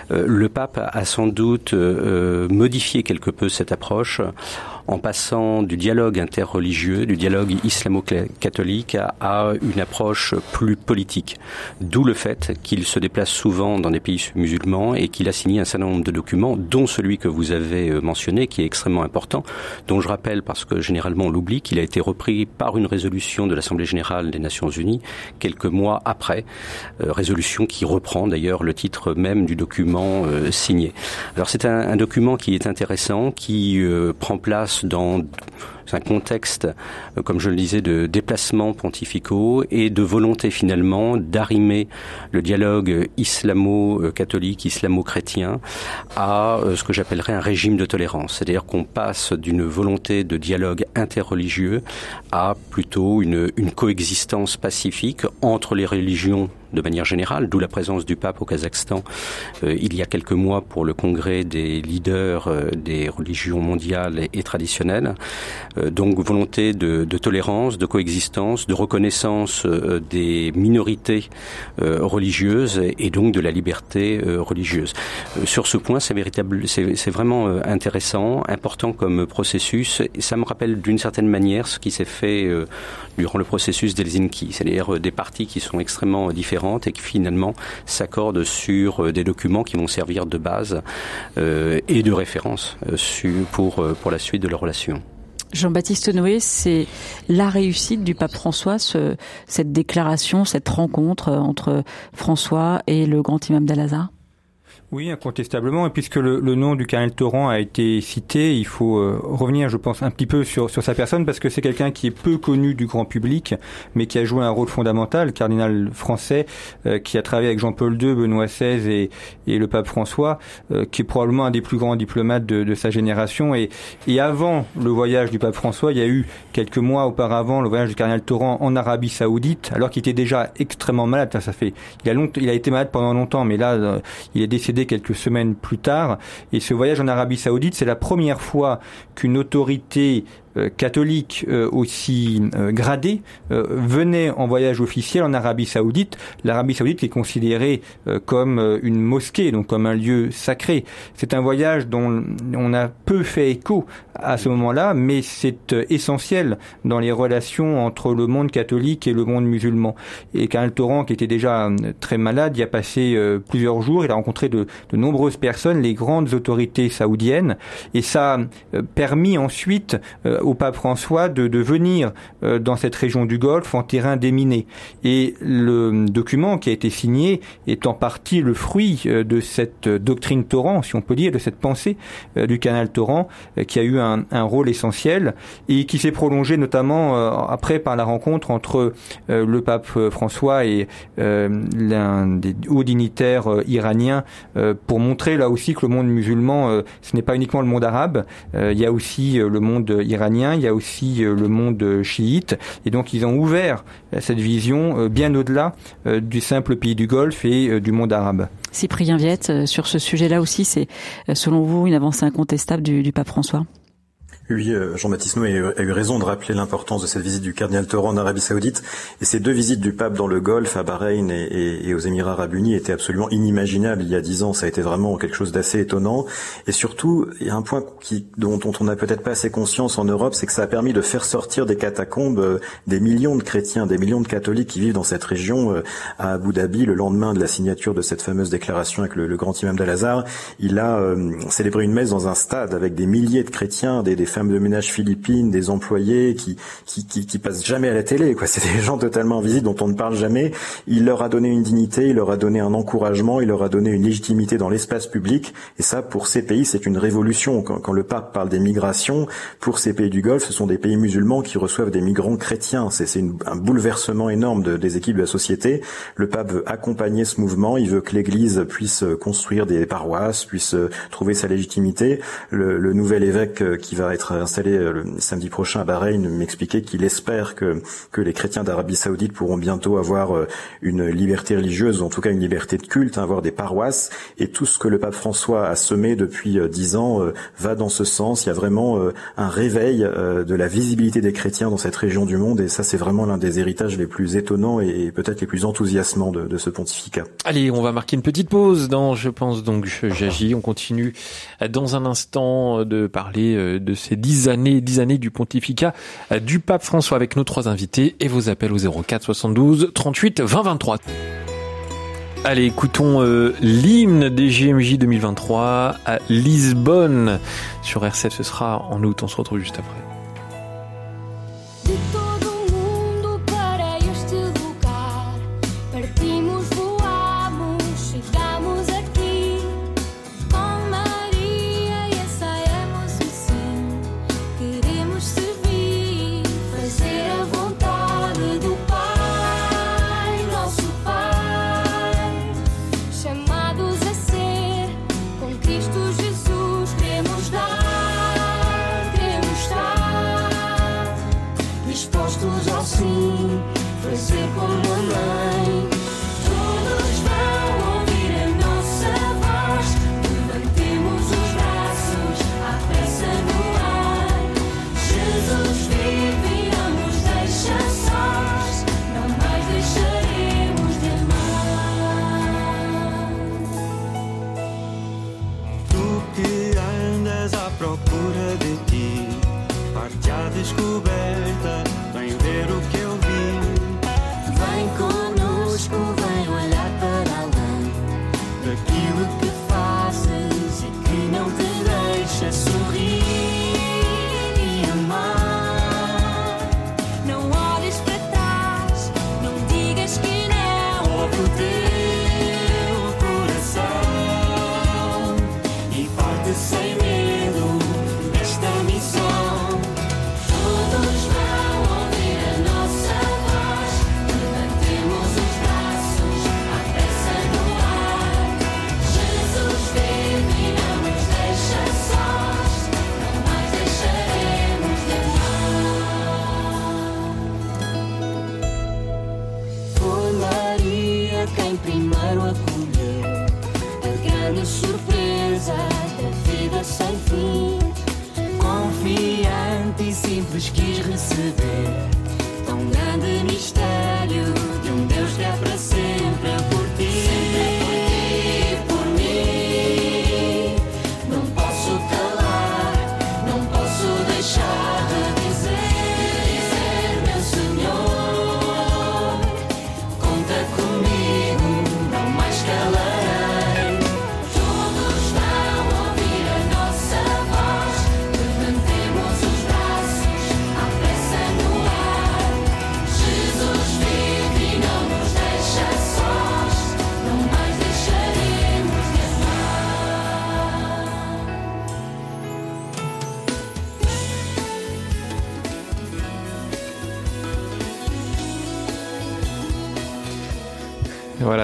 le pape a sans doute euh, modifié quelque peu cette approche en passant du dialogue interreligieux, du dialogue islamo-catholique à une approche plus politique. D'où le fait qu'il se déplace souvent dans des pays musulmans et qu'il a signé un certain nombre de documents, dont celui que vous avez euh, mentionné, qui est extrêmement important, dont je rappelle, parce que généralement on l'oublie, qu'il a été repris par une résolution de l'Assemblée générale des Nations unies quelques mois après, euh, résolution qui reprend d'ailleurs le titre même du document euh, signé. Alors c'est un, un, document qui est intéressant, qui prend place dans un contexte, euh, comme je le disais, de déplacements pontificaux et de volonté finalement d'arrimer le dialogue islamo-catholique, islamo-chrétien à euh, ce que j'appellerais un régime de tolérance. C'est-à-dire qu'on passe d'une volonté de dialogue interreligieux à plutôt une, une coexistence pacifique entre les religions de manière générale, d'où la présence du pape au Kazakhstan euh, il y a quelques mois pour le congrès des leaders des religions mondiales et, traditionnelles. Euh, donc volonté de, de, tolérance, de coexistence, de reconnaissance des minorités religieuses et donc de la liberté religieuse. sur ce point, c'est véritable, c'est vraiment intéressant, important comme processus. Et ça me rappelle d'une certaine manière ce qui s'est fait durant le processus d'Helsinki, c'est-à-dire des partis qui sont extrêmement différents et qui finalement s'accordent sur euh, des documents qui vont servir de base euh, et de référence euh, pour, pour la suite de leur relation. Jean-Baptiste Noé, c'est la réussite du pape François, ce, cette déclaration, cette rencontre entre François et le grand imam d'Al-Azhar? Oui, incontestablement. Et puisque le, le nom du cardinal Torrent a été cité, il faut euh, revenir, je pense, un petit peu sur, sur sa personne, parce que c'est quelqu'un qui est peu connu du grand public, mais qui a joué un rôle fondamental, cardinal français, euh, qui a travaillé avec Jean-Paul II, Benoît XVI et, et le pape François, euh, qui est probablement un des plus grands diplomates de, de, sa génération. Et, et avant le voyage du pape François, il y a eu quelques mois auparavant le voyage du cardinal Torrent en Arabie Saoudite, alors qu'il était déjà extrêmement malade. Ça, fait, il a longtemps, il a été malade pendant longtemps, mais là, il est décédé quelques semaines plus tard. Et ce voyage en Arabie Saoudite, c'est la première fois qu'une autorité euh, catholique euh, aussi euh, gradé venait en voyage officiel en Arabie Saoudite. L'Arabie Saoudite est considérée comme une mosquée, donc comme un lieu sacré. C'est un voyage dont on a peu fait écho à ce moment-là, mais c'est essentiel dans les relations entre le monde catholique et le monde musulman. Et Karl Torrent, qui était déjà très malade, y a passé plusieurs jours. Il a rencontré de, de nombreuses personnes, les grandes autorités saoudiennes, et ça a permis ensuite au pape François de, de venir euh, dans cette région du Golfe en terrain déminé. Et le document qui a été signé est en partie le fruit euh, de cette doctrine Torrent, si on peut dire, de cette pensée euh, du canal Torrent, qui a eu un, un, rôle essentiel et qui s'est prolongé notamment après par la rencontre entre le pape François et l'un des hauts dignitaires iraniens pour montrer là aussi que le monde musulman, ce n'est pas uniquement le monde arabe, il y a aussi le monde iranien il y a aussi euh, le monde chiite, et donc ils ont ouvert euh, cette vision euh, bien au-delà du simple pays du Golfe et du monde arabe. Cyprien Viette, sur ce sujet-là aussi, c'est selon vous une avancée incontestable du pape François? Oui, euh, Jean-Baptiste Noué a eu raison de rappeler l'importance de cette visite du cardinal Toro en Arabie Saoudite. Et ces deux visites du pape dans le Golfe, à Bahreïn et, aux Émirats arabes unis étaient absolument inimaginables il y a dix ans. Ça a été vraiment quelque chose d'assez étonnant. Et surtout, il y a un point dont, on n'a peut-être pas assez conscience en Europe, c'est que ça a permis de faire sortir des catacombes euh, des millions de chrétiens, des millions de catholiques qui vivent dans cette région euh, à Abu Dhabi le lendemain de la signature de cette fameuse déclaration avec le, grand imam d'Al-Azhar. Il a célébré une messe dans un stade avec des milliers de chrétiens, des, des femmes de ménage philippines, des employés qui, qui, qui, qui passent jamais à la télé. Quoi. C'est des gens totalement invisibles dont on ne parle jamais. Il leur a donné une dignité, il leur a donné un encouragement, il leur a donné une légitimité dans l'espace public. Et ça, pour ces pays, c'est une révolution. Quand, quand, le pape parle des migrations, pour ces pays du Golfe, ce sont des pays musulmans qui reçoivent des migrants chrétiens. C'est un bouleversement énorme de, des équipes de la société. Le pape veut accompagner ce mouvement. Il veut que l'Église puisse construire des paroisses, puisse trouver sa légitimité. Le, le nouvel évêque qui va être installé euh, le samedi prochain à Bahreïn m'expliquait qu'il espère que, que les chrétiens d'Arabie Saoudite pourront bientôt avoir euh, une liberté religieuse, ou en tout cas une liberté de culte, hein, avoir des paroisses. Et tout ce que le pape François a semé depuis euh, dix ans va dans ce sens. Il y a vraiment un réveil de la visibilité des chrétiens dans cette région du monde. Et ça, c'est vraiment l'un des héritages les plus étonnants et peut-être les plus enthousiasmants de, de ce pontificat. Allez, on va marquer une petite pause dans Je pense donc j'agis. On continue dans un instant de parler de ces dix années, dix années du pontificat euh, du pape François avec nos trois invités et vos appels au 04 72 38 20 23. Allez, écoutons euh, l'hymne des GMJ 2023 à Lisbonne sur RCF. Ce sera en août. On se retrouve juste après. Quis receber. Tão grande mistério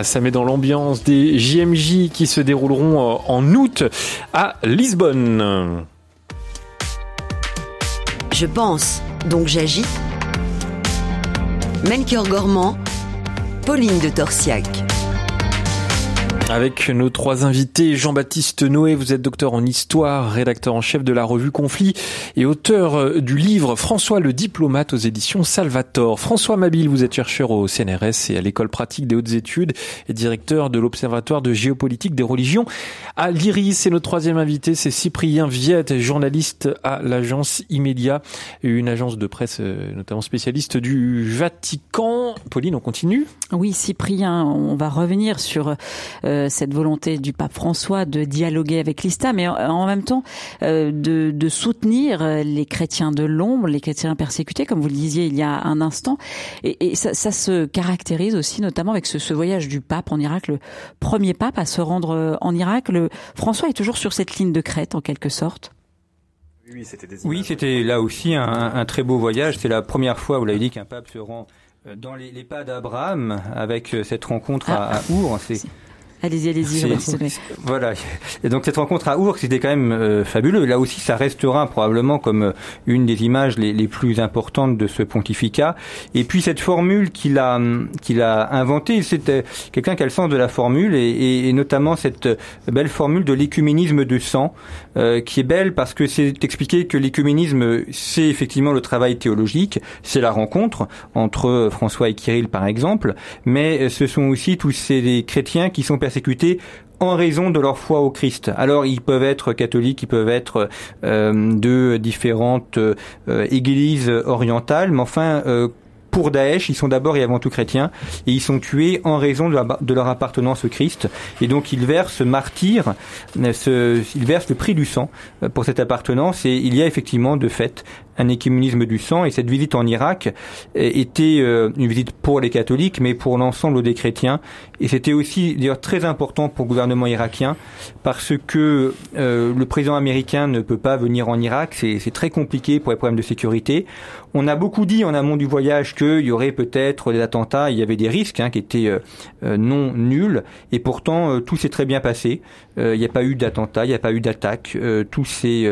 Ça met dans l'ambiance des JMJ qui se dérouleront euh, en août à Lisbonne. Je pense, donc j'agis. Melchior Gormand, Pauline de Torsiac. Avec nos trois invités, Jean-Baptiste Noé, vous êtes docteur en histoire, rédacteur en chef de la revue Conflit et auteur euh, du livre François le diplomate aux éditions Salvator. François Mabille, vous êtes chercheur au CNRS et à l'école pratique des hautes études et directeur de l'Observatoire de géopolitique des religions à l'IRIS. Et notre troisième invité, c'est Cyprien Viette, journaliste à l'agence Immédia, une agence de presse euh, notamment spécialiste du Vatican. Pauline, on continue? Oui, Cyprien, on va revenir sur euh, cette volonté du pape François de dialoguer avec l'Islam, mais en, en même temps euh, de, de, soutenir les chrétiens de l'ombre, les chrétiens persécutés, comme vous le disiez il y a un instant. Et, et ça, ça, se caractérise aussi notamment avec ce, ce, voyage du pape en Irak, le premier pape à se rendre en Irak. Le, François est toujours sur cette ligne de crête, en quelque sorte. Oui, c'était là aussi un, un, très beau voyage. C'est la première fois, vous l'avez dit, qu'un pape se rend dans les, les pas d'Abraham avec cette rencontre ah, à, à Our. C'est Allez-y, allez-y. Voilà. Et donc cette rencontre à Ours, c'était quand même euh, fabuleux. Là aussi, ça restera probablement comme euh, une des images les, les, plus importantes de ce pontificat. Et puis cette formule qu'il a qu'il a inventée, c'était quelqu'un qui a le sens de la formule et, et, et notamment cette belle formule de l'écuménisme de sang, euh, qui est belle parce que c'est expliqué que l'écuménisme, c'est effectivement le travail théologique, c'est la rencontre entre François et Kirill par exemple, mais ce sont aussi tous ces chrétiens qui sont persécutés en raison de leur foi au Christ. Alors ils peuvent être catholiques, ils peuvent être euh, de différentes euh, églises orientales, mais enfin euh, pour Daesh, ils sont d'abord et avant tout chrétiens et ils sont tués en raison de, leur appartenance au Christ. Et donc ils versent martyrs, ce, ils versent le prix du sang pour cette appartenance et il y a effectivement de fait un écuménisme du sang et cette visite en Irak était une visite pour les catholiques mais pour l'ensemble des chrétiens et c'était aussi d'ailleurs très important pour le gouvernement irakien parce que euh, le président américain ne peut pas venir en Irak, c'est très compliqué pour les problèmes de sécurité. On a beaucoup dit en amont du voyage qu'il y aurait peut-être des attentats, il y avait des risques hein, qui étaient euh, non nuls et pourtant euh, tout s'est très bien passé. il n'y a pas eu d'attentats, il n'y a pas eu d'attaques, tous ces,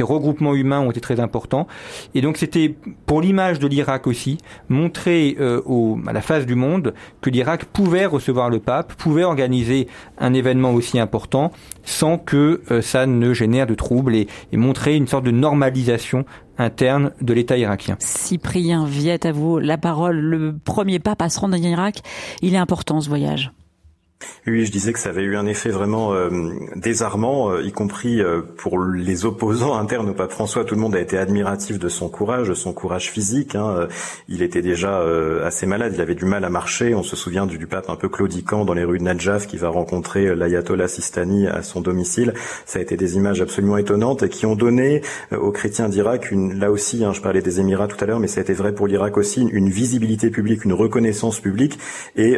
regroupements humains ont été très importants. Et donc c'était pour l'image de l'Irak aussi montrer euh, à la face du monde que l'Irak pouvait recevoir le pape, pouvait organiser un événement aussi important sans que euh, ça ne génère de troubles et montrer une sorte de normalisation interne de l'État irakien. Cyprien Viette, à vous la parole. Le premier se rendre en Irak, il est important ce voyage. Oui, je disais que ça avait eu un effet vraiment euh, désarmant, euh, y compris euh, pour les opposants internes au pape François. Tout le monde a été admiratif de son courage, de son courage physique. Hein. Il était déjà assez malade, il avait du mal à marcher. On se souvient du, du, pape un peu claudiquant dans les rues de Najaf qui va rencontrer l'ayatollah Sistani à son domicile. Ça a été des images absolument étonnantes et qui ont donné aux chrétiens d'Irak, une, là aussi, hein, je parlais des Émirats tout à l'heure, mais ça a été vrai pour l'Irak aussi, une, une, visibilité publique, une reconnaissance publique et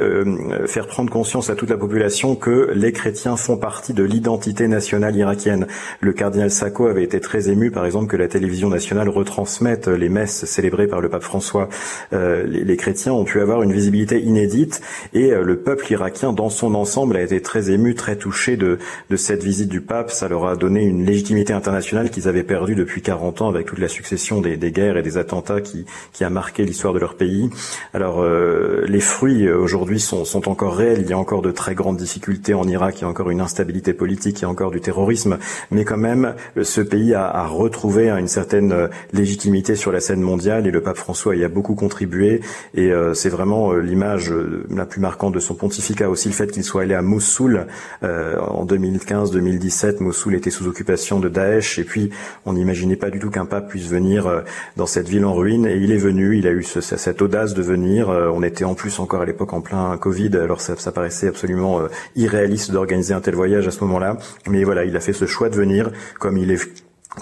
faire prendre conscience à toute la population que les chrétiens font partie de l'identité nationale irakienne. Le cardinal Sacco avait été très ému, par exemple, que la télévision nationale retransmette les messes célébrées par le pape François. Euh, les, chrétiens ont pu avoir une visibilité inédite et euh, le peuple irakien dans son ensemble a été très ému, très touché de, cette visite du pape. Ça leur a donné une légitimité internationale qu'ils avaient perdue depuis 40 ans avec toute la succession des, guerres et des attentats qui, qui a marqué l'histoire de leur pays. Alors euh, les fruits aujourd'hui sont, sont encore réels. Il y a encore de très très grandes difficultés en Irak, il y a encore une instabilité politique, il y a encore du terrorisme, mais quand même, ce pays a, a retrouvé une certaine légitimité sur la scène mondiale et le pape François y a beaucoup contribué et euh, c'est vraiment euh, l'image euh, la plus marquante de son pontificat. Aussi le fait qu'il soit allé à Mossoul euh, en 2015-2017. Mossoul était sous occupation de Daesh et puis on n'imaginait pas du tout qu'un pape puisse venir euh, dans cette ville en ruine et il est venu. Il a eu ce- cette audace de venir. Euh, on était en plus encore à l'époque en plein Covid, alors ça, ça paraissait absolument euh, irréaliste d'organiser un tel voyage à ce moment-là. Mais voilà, il a fait ce choix de venir comme il est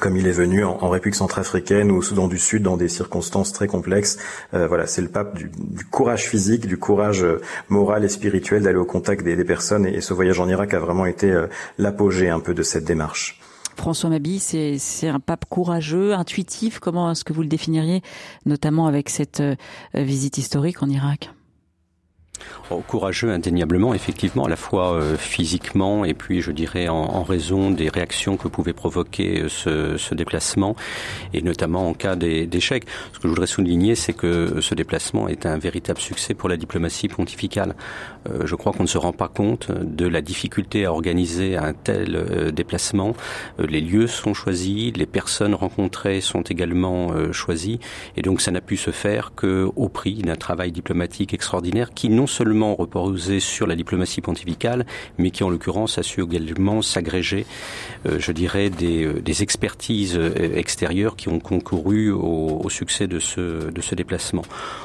comme il est venu en, République centrafricaine ou au Soudan du Sud dans des circonstances très complexes. Euh, voilà, c'est le pape du, courage physique, du courage euh, moral et spirituel d'aller au contact des, personnes. Et, ce voyage en Irak a vraiment été l'apogée un peu de cette démarche. François Mabi, c'est un pape courageux, intuitif. Comment est-ce que vous le définiriez, notamment avec cette visite historique en Irak? Courageux indéniablement, effectivement, à la fois euh, physiquement et puis je dirais en, en raison des réactions que pouvait provoquer euh, ce, ce déplacement et notamment en cas d'é- d'échec. Ce que je voudrais souligner, c'est que ce déplacement est un véritable succès pour la diplomatie pontificale. Euh, je crois qu'on ne se rend pas compte de la difficulté à organiser un tel euh, déplacement. Euh, les lieux sont choisis, les personnes rencontrées sont également euh, choisies et donc ça n'a pu se faire que au prix d'un travail diplomatique extraordinaire qui non seulement reposait sur la diplomatie pontificale, mais qui en l'occurrence a su également s'agréger, euh, je dirais, des, euh, expertises euh, extérieures qui ont concouru au, succès de ce, déplacement.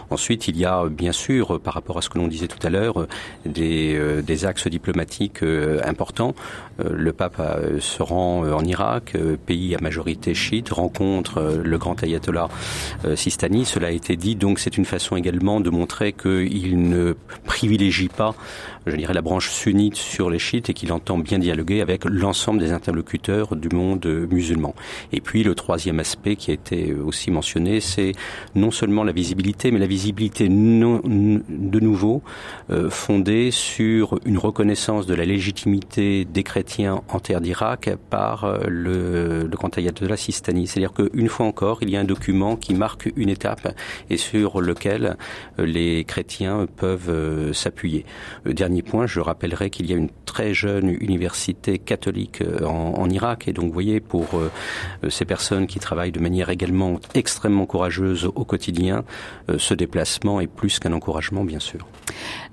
Ensuite, il y a bien sûr, par rapport à ce que l'on disait tout à l'heure, des, axes diplomatiques importants. Euh, Le pape euh, se rend euh, en Irak, pays à majorité chiite, rencontre le grand ayatollah Sistani. Cela a été dit, donc c'est une façon également de montrer qu'il ne privilégie pas, je dirais, la branche sunnite sur les chiites et qu'il entend bien dialoguer avec l'ensemble des interlocuteurs du monde musulman. Et puis le troisième aspect qui a été aussi mentionné, c'est non seulement la visibilité, mais la visibilité non- de nouveau euh, fondée sur une reconnaissance de la légitimité des chrétiens en terre d'Irak par euh, le, le grand ayatollah Sistani. C'est-à-dire qu'une fois encore, il y a un document qui marque une étape et sur lequel euh, les chrétiens peuvent euh, s'appuyer. Le dernier point, je rappellerai qu'il y a une très jeune université catholique euh, en, Irak et donc vous voyez pour euh, ces personnes qui travaillent de manière également extrêmement courageuse au quotidien, euh, ce déplacement est plus qu'un encouragement bien sûr.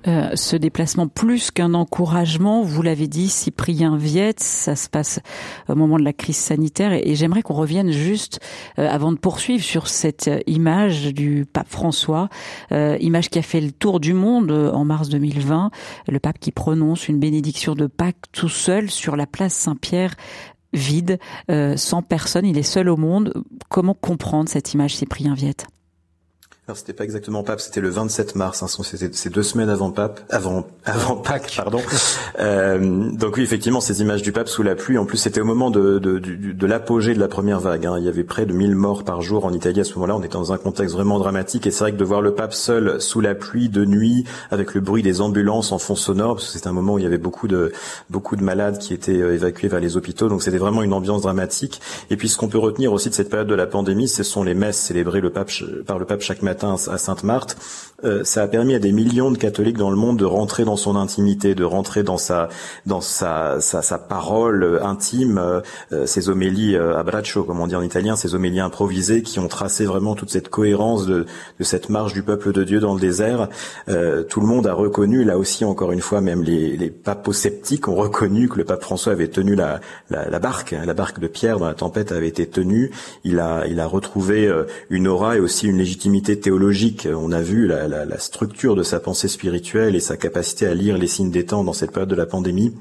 Euh, ce déplacement plus qu'un encouragement, vous l'avez dit, Cyprien Viette, ça se passe au moment de la crise sanitaire et, j'aimerais qu'on revienne juste euh, avant de poursuivre sur cette euh, image du pape François, euh, image qui a fait le tour du monde euh, en mars 2020, le pape qui prononce une bénédiction de Pâques tout seul sur la place Saint-Pierre vide, euh, sans personne, il est seul au monde. Comment comprendre cette image, Cyprien Viette? Alors c'était pas exactement Pape, c'était le 27 mars. Hein, c'est deux semaines avant Pape, avant avant Pâques, pardon. Euh, donc oui, effectivement, ces images du Pape sous la pluie. En plus, c'était au moment de de, du- de l'apogée de la première vague. hein. Il y avait près de 1000 morts par jour en Italie à ce moment-là. On était dans un contexte vraiment dramatique. Et c'est vrai que de voir le Pape seul sous la pluie de nuit, avec le bruit des ambulances en fond sonore, parce que c'était un moment où il y avait beaucoup de beaucoup de malades qui étaient euh, évacués vers les hôpitaux. Donc c'était vraiment une ambiance dramatique. Et puis ce qu'on peut retenir aussi de cette période de la pandémie, ce sont les messes célébrées le pape, par le pape chaque matin à Sainte-Marthe. Euh, ça a permis à des millions de catholiques dans le monde de rentrer dans son intimité, de rentrer dans sa dans sa sa, sa parole euh, intime, euh, ces homélies euh, a braccio, comme on dit en italien, ces homélies improvisées qui ont tracé vraiment toute cette cohérence de, de cette marche du peuple de Dieu dans le désert. Euh, tout le monde a reconnu, là aussi encore une fois, même les, les papo-sceptiques ont reconnu que le pape François avait tenu la, la, barque, la barque de Pierre dans la tempête avait été tenue. Il a, il a retrouvé une aura et aussi une légitimité théologique. On a vu la, la, la structure de sa pensée spirituelle et sa capacité à lire les signes des temps dans cette période de la pandémie.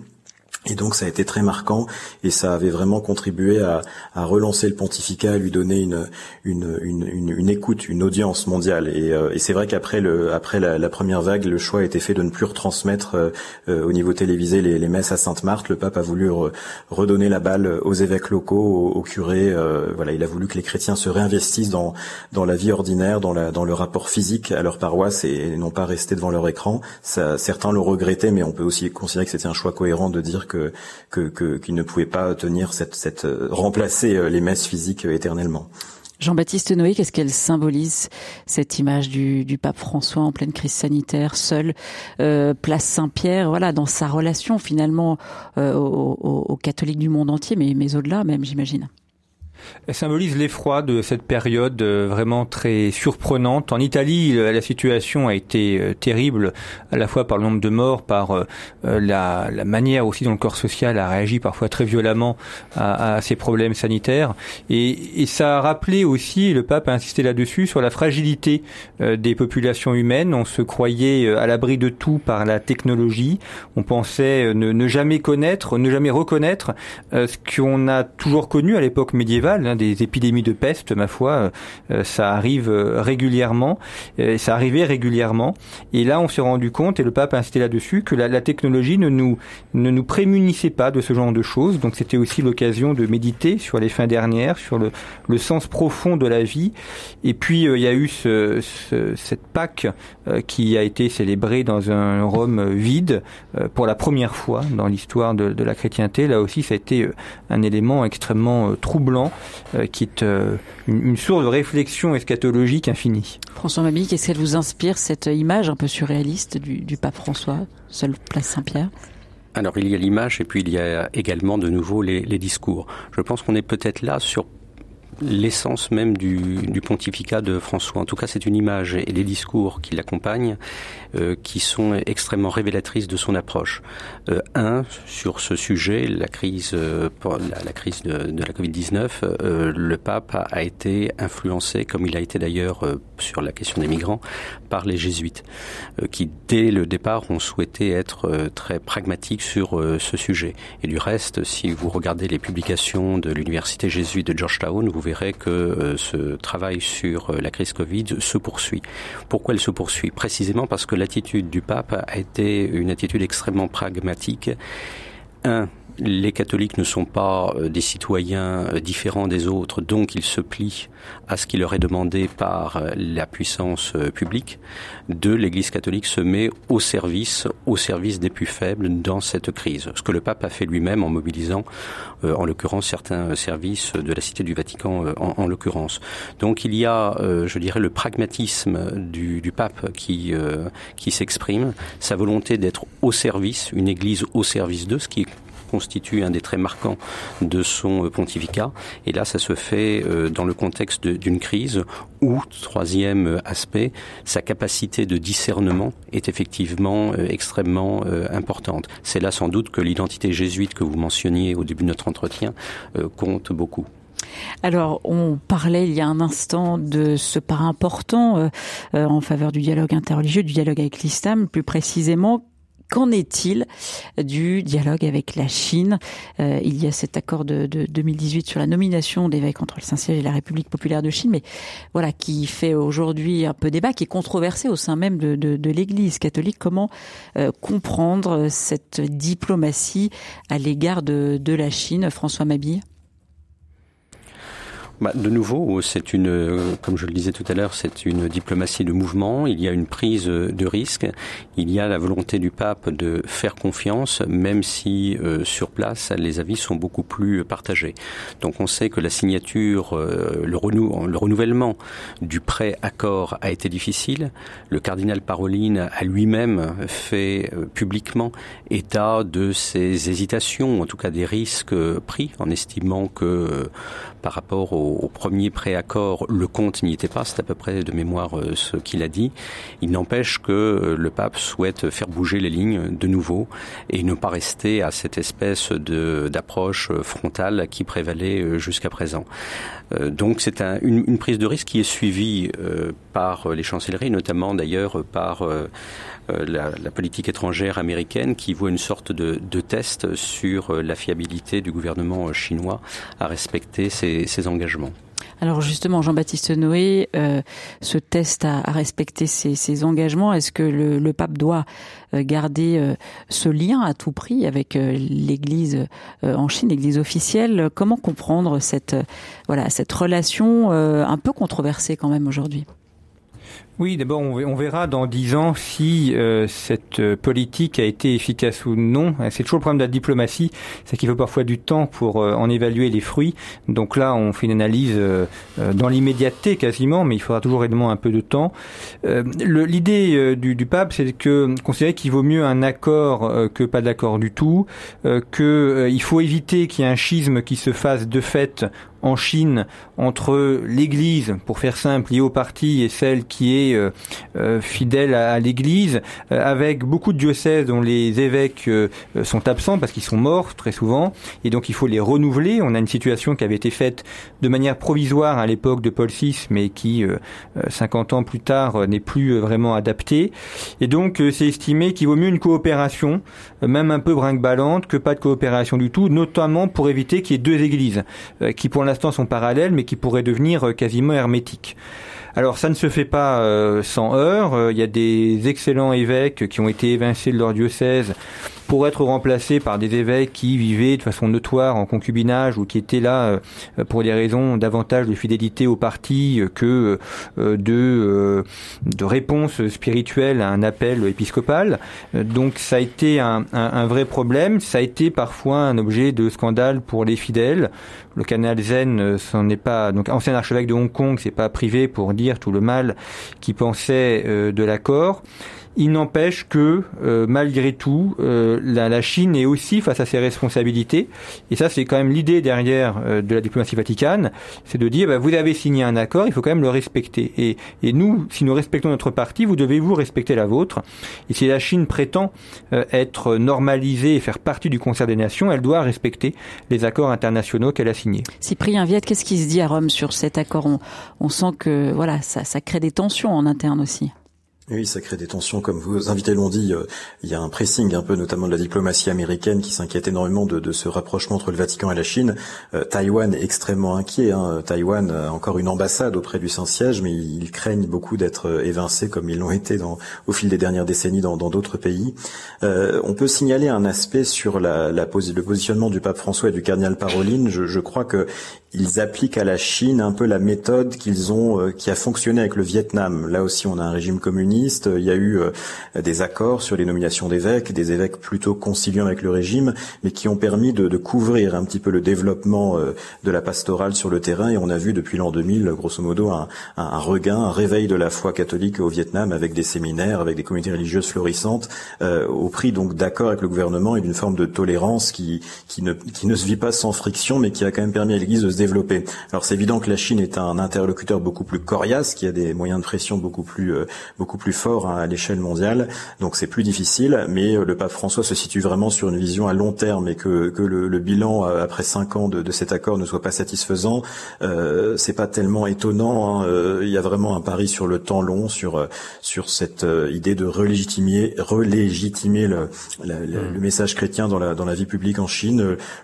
Et donc ça a été très marquant et ça avait vraiment contribué à, à relancer le pontificat, à lui donner une, une, une, une, écoute, une audience mondiale. Et, euh, et c'est vrai qu'après le, après la, première vague, le choix a été fait de ne plus retransmettre euh, euh, au niveau télévisé les, les messes à Sainte-Marthe. Le pape a voulu re- redonner la balle aux évêques locaux, aux, aux curés. euh, voilà, il a voulu que les chrétiens se réinvestissent dans, dans la vie ordinaire, dans, la, dans le rapport physique à leur paroisse et, et non pas rester devant leur écran. Ça, certains l'ont regretté, mais on peut aussi considérer que c'était un choix cohérent de dire que que que- qu'ils ne pouvaient pas tenir cette cette euh, remplacer euh, les messes physiques euh, éternellement. Jean-Baptiste Noé, qu'est-ce qu'elle symbolise, cette image du, du, pape François en pleine crise sanitaire, seul, euh, place Saint-Pierre, voilà, dans sa relation finalement euh, aux, aux, catholiques du monde entier, mais, mais au-delà même, j'imagine? Elle symbolise l'effroi de cette période euh, vraiment très surprenante. En Italie, la situation a été euh, terrible, à la fois par le nombre de morts, par euh, la, manière aussi dont le corps social a réagi parfois très violemment à, ces problèmes sanitaires. Et, ça a rappelé aussi, le pape a insisté là-dessus, sur la fragilité des populations humaines. On se croyait à l'abri de tout par la technologie. On pensait ne jamais connaître, ne jamais reconnaître ce qu'on a toujours connu à l'époque médiévale Hein, des épidémies de peste, ma foi, euh, ça arrive euh, régulièrement, euh, ça arrivait régulièrement. Et là, on s'est rendu compte, et le pape a insisté là-dessus, que la, technologie ne nous ne nous prémunissait pas de ce genre de choses. Donc, c'était aussi l'occasion de méditer sur les fins dernières, sur le, sens profond de la vie. Et puis, il y a eu ce, ce, cette Pâque qui a été célébrée dans un Rome vide pour la première fois dans l'histoire de la chrétienté. Là aussi, ça a été un élément extrêmement troublant euh, qui est euh, une, une, source de réflexion eschatologique infinie. François Mabi, qu'est-ce qu'elle vous inspire, cette image un peu surréaliste du, du pape François, seul place Saint-Pierre? Alors il y a l'image et puis il y a également de nouveau les, les discours. Je pense qu'on est peut-être là sur l'essence même du, du, pontificat de François. En tout cas, c'est une image et les discours qui l'accompagnent euh, qui sont extrêmement révélatrices de son approche. Euh, un, sur ce sujet, la crise, euh, la, crise de, la Covid-19, euh, le pape a, été influencé, comme il a été d'ailleurs sur la question des migrants, par les jésuites, qui dès le départ ont souhaité être très pragmatiques sur ce sujet. Et du reste, si vous regardez les publications de l'université jésuite de Georgetown, vous verrez que ce travail sur la crise Covid se poursuit. Pourquoi elle se poursuit? Précisément parce que l'attitude du pape a été une attitude extrêmement pragmatique. Les catholiques ne sont pas des citoyens différents des autres, donc ils se plient à ce qui leur est demandé par la puissance publique. Deux, l'Église catholique se met au service, au service des plus faibles dans cette crise. Ce que le pape a fait lui-même en mobilisant, euh, en l'occurrence, certains services de la Cité du Vatican, euh, en, en l'occurrence. Donc il y a, euh, je dirais, le pragmatisme du, du pape qui, qui s'exprime, sa volonté d'être au service, une Église au service d'eux, ce qui est constitue un des traits marquants de son pontificat. Et là, ça se fait dans le contexte d'une crise où, troisième aspect, sa capacité de discernement est effectivement extrêmement importante. C'est là sans doute que l'identité jésuite que vous mentionniez au début de notre entretien compte beaucoup. Alors, on parlait il y a un instant de ce pas important euh, euh, en faveur du dialogue interreligieux, du dialogue avec l'islam, plus précisément. Qu'en est-il du dialogue avec la Chine euh, Il y a cet accord de, de 2018 sur la nomination d'évêques entre le Saint-Siège et la République populaire de Chine, mais voilà, qui fait aujourd'hui un peu débat, qui est controversé au sein même de l'Église catholique. Comment euh, comprendre cette diplomatie à l'égard de, de la Chine? François Mabille? Bah, de nouveau, c'est une, comme je le disais tout à l'heure, c'est une diplomatie de mouvement. Il y a une prise de risque. Il y a la volonté du pape de faire confiance, même si euh, sur place les avis sont beaucoup plus partagés. Donc on sait que la signature, euh, le, renou le renouvellement du prêt accord a été difficile. Le cardinal Paroline a lui-même fait euh, publiquement état de ses hésitations, en tout cas des risques pris, en estimant que par rapport au, au premier préaccord, le compte n'y était pas, c'est à peu près de mémoire euh, ce qu'il a dit. Il n'empêche que euh, le pape souhaite faire bouger les lignes de nouveau et ne pas rester à cette espèce d'approche frontale qui prévalait euh, jusqu'à présent. Donc c'est un, une, une, prise de risque qui est suivie par les chancelleries, notamment d'ailleurs par la, la, politique étrangère américaine qui voit une sorte de, test sur la fiabilité du gouvernement chinois à respecter ses, engagements. Alors justement, Jean-Baptiste Noé, euh, ce test à, respecter ses, engagements, est-ce que le, pape doit euh, garder euh, ce lien à tout prix avec euh, l'Église en Chine, l'Église officielle? Comment comprendre cette voilà cette relation un peu controversée quand même aujourd'hui? Oui, d'abord, on verra dans dix ans si euh, cette euh, politique a été efficace ou non. Euh, C'est toujours le problème de la diplomatie, c'est qu'il faut parfois du temps pour en évaluer les fruits. Donc là, on fait une analyse dans l'immédiateté quasiment, mais il faudra toujours également un peu de temps. L'idée du, pape, c'est que considérer qu'il vaut mieux un accord que pas d'accord du tout, que il faut éviter qu'il y ait un schisme qui se fasse de fait en Chine entre l'Église, pour faire simple, liée au parti, et celle qui est euh, euh, fidèle à, à l'Église, euh, avec beaucoup de diocèses dont les évêques euh, sont absents parce qu'ils sont morts très souvent, et donc il faut les renouveler. On a une situation qui avait été faite de manière provisoire à l'époque de Paul VI, mais qui, euh, euh, 50 ans plus tard, n'est plus vraiment adaptée. Et donc c'est estimé qu'il vaut mieux une coopération, même un peu brinque-ballante, que pas de coopération du tout, notamment pour éviter qu'il y ait deux églises, qui pour l'instant sont parallèles, mais qui pourraient devenir euh, quasiment hermétiques. Alors ça ne se fait pas euh, sans heurts. Euh, Il y a des excellents évêques qui ont été évincés de leur diocèse pour être remplacés par des évêques qui vivaient de façon notoire en concubinage ou qui étaient là euh, pour des raisons davantage de fidélité au parti que euh, de, euh, de réponse spirituelle à un appel épiscopal. Donc ça a été un, un- un vrai problème. Ça a été parfois un objet de scandale pour les fidèles. Le canal Zen s'en est pas donc ancien archevêque de Hong Kong, c'est pas privé pour dire tout le mal qu'il pensait de l'accord. Il n'empêche que, euh, malgré tout, euh, la, la Chine est aussi face à ses responsabilités. Et ça, c'est quand même l'idée derrière euh, de la diplomatie vaticane, c'est de dire, bah, vous avez signé un accord, il faut quand même le respecter. Et, et nous, si nous respectons notre partie, vous devez vous respecter la vôtre. Et si la Chine prétend euh, être normalisée et faire partie du concert des nations, elle doit respecter les accords internationaux qu'elle a signés. Cyprien Viette, qu'est-ce qui se dit à Rome sur cet accord? On, on sent que voilà, ça, ça crée des tensions en interne aussi. Oui, ça crée des tensions, comme vos invités l'ont dit. euh, il y a un pressing un peu, notamment de la diplomatie américaine, qui s'inquiète énormément de, de ce rapprochement entre le Vatican et la Chine. Euh, Taïwan est extrêmement inquiet. Hein. Taïwan a encore une ambassade auprès du Saint-Siège, mais ils craignent beaucoup d'être euh, évincés, comme ils l'ont été dans, au fil des dernières décennies dans d'autres pays. Euh, on peut signaler un aspect sur la, la le positionnement du pape François et du cardinal Parolin. Je, je crois que ils appliquent à la Chine un peu la méthode qu'ils ont, euh, qui a fonctionné avec le Vietnam. Là aussi, on a un régime communiste. Il y a eu euh, des accords sur les nominations d'évêques, des évêques plutôt conciliants avec le régime, mais qui ont permis de, de couvrir un petit peu le développement euh, de la pastorale sur le terrain. Et on a vu depuis l'an 2000, grosso modo, un, un- regain, un réveil de la foi catholique au Vietnam, avec des séminaires, avec des communautés religieuses florissantes, euh, au prix donc d'accords avec le gouvernement et d'une forme de tolérance qui, qui, ne, qui ne se vit pas sans friction, mais qui a quand même permis à l'Église de se développer. Alors c'est évident que la Chine est un interlocuteur beaucoup plus coriace, qui a des moyens de pression beaucoup plus euh, beaucoup plus forts hein, à l'échelle mondiale, donc c'est plus difficile. Mais euh, le pape François se situe vraiment sur une vision à long terme et que, que le, le bilan euh, après cinq ans de, de cet accord ne soit pas satisfaisant, euh, c'est pas tellement étonnant. hein. Euh, Il y a vraiment un pari sur le temps long, sur sur cette euh, idée de relégitimer relégitimer le, la- la- le message chrétien dans la dans la vie publique en Chine.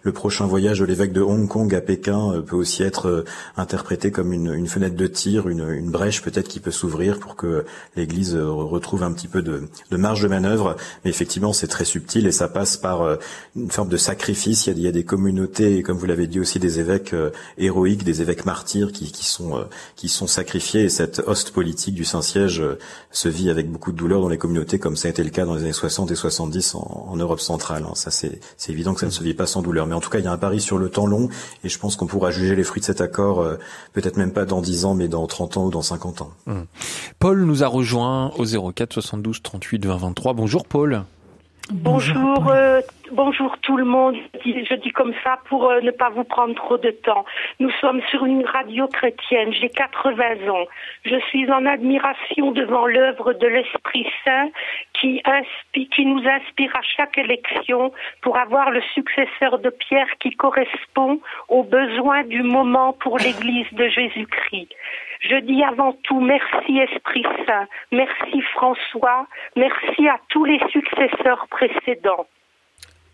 Le prochain voyage de l'évêque de Hong Kong à Pékin peut aussi être euh, interprété comme une, une fenêtre de tir, une, une brèche peut-être qui peut s'ouvrir pour que l'Église euh, retrouve un petit peu de, de marge de manœuvre. Mais effectivement, c'est très subtil et ça passe par euh, une forme de sacrifice. Il y a, des communautés, et comme vous l'avez dit aussi, des évêques héroïques, des évêques martyrs qui, qui sont qui sont sacrifiés. Et cette hoste politique du Saint-Siège se vit avec beaucoup de douleur dans les communautés, comme ça a été le cas dans les années 60 et 70 en, en Europe centrale. hein. Ça, c'est évident que ça ne se vit pas sans douleur. Mais en tout cas, il y a un pari sur le temps long, et je pense qu'on pourra juger les fruits de cet accord, euh, peut-être même pas dans 10 ans, mais dans 30 ans ou dans 50 ans. Paul nous a rejoint au 04 72 38 20 23. Bonjour Paul. Bonjour, euh, bonjour tout le monde. Je dis, comme ça pour euh, ne pas vous prendre trop de temps. Nous sommes sur une radio chrétienne. J'ai 80 ans. Je suis en admiration devant l'œuvre de l'Esprit Saint qui nous inspire à chaque élection pour avoir le successeur de Pierre qui correspond aux besoins du moment pour l'Église de Jésus-Christ. Je dis avant tout merci Esprit Saint, merci François, merci à tous les successeurs précédents.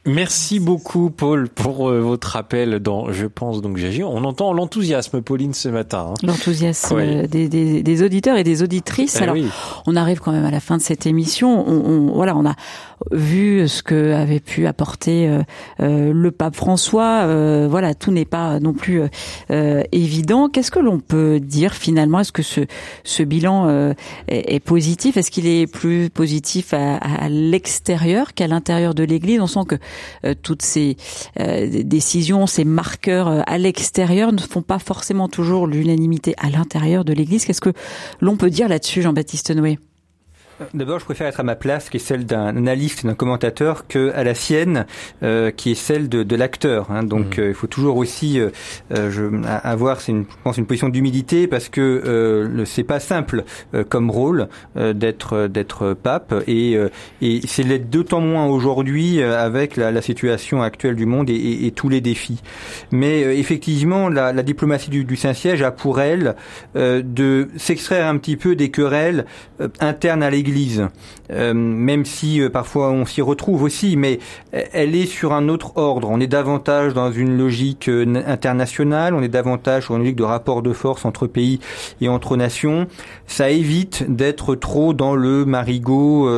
Merci beaucoup, Paul, pour euh, votre appel dans Je pense donc j'agis. On entend l'enthousiasme, Pauline, ce matin. hein. L'enthousiasme Oui. euh, des, des- des auditeurs et des auditrices. Eh Alors, oui. on arrive quand même à la fin de cette émission. On, on- voilà, on a vu ce que avait pu apporter euh, euh, le pape François. Euh, voilà, tout n'est pas non plus évident. Qu'est-ce que l'on peut dire finalement? Est-ce que ce, bilan est, positif? Est-ce qu'il est plus positif à, à l'extérieur qu'à l'intérieur de l'Église? On sent que toutes ces décisions, ces marqueurs à l'extérieur ne font pas forcément toujours l'unanimité à l'intérieur de l'Église. Qu'est-ce que l'on peut dire là-dessus, Jean-Baptiste Noé? D'abord, je préfère être à ma place, qui est celle d'un analyste, d'un commentateur, que à la sienne, euh, qui est celle de, de l'acteur. hein. Donc, euh, il faut toujours aussi euh, euh, je, a- avoir, c'est une, je pense, une position d'humilité, parce que euh, c'est pas simple euh, comme rôle d'être d'être pape, et, euh, et c'est l'être d'autant moins aujourd'hui euh, avec la, la situation actuelle du monde et, et- et tous les défis. Mais euh, effectivement, la, la diplomatie du, du Saint-Siège a pour elle euh, de s'extraire un petit peu des querelles euh, internes à l'Église, Euh, même si euh, parfois on s'y retrouve aussi, mais euh, elle est sur un autre ordre. On est davantage dans une logique internationale, on est davantage sur une logique de rapport de force entre pays et entre nations. Ça évite d'être trop dans le marigot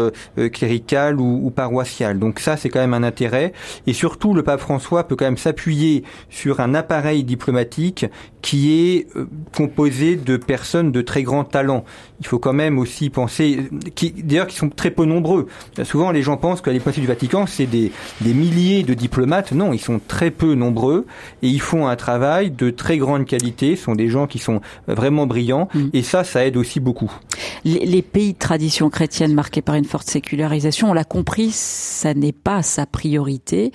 clérical ou, ou paroissial. Donc ça, c'est quand même un intérêt. Et surtout, le pape François peut quand même s'appuyer sur un appareil diplomatique qui est composé de personnes de très grand talent. Il faut quand même aussi penser, qui, d'ailleurs, qui sont très peu nombreux. Souvent, les gens pensent que diplomatie du Vatican, c'est des, des milliers de diplomates. Non, ils sont très peu nombreux et ils font un travail de très grande qualité. Ce sont des gens qui sont euh, vraiment brillants et ça, ça aide aussi beaucoup. les, les pays de tradition chrétienne marqués par une forte sécularisation, on l'a compris, ça n'est pas sa priorité.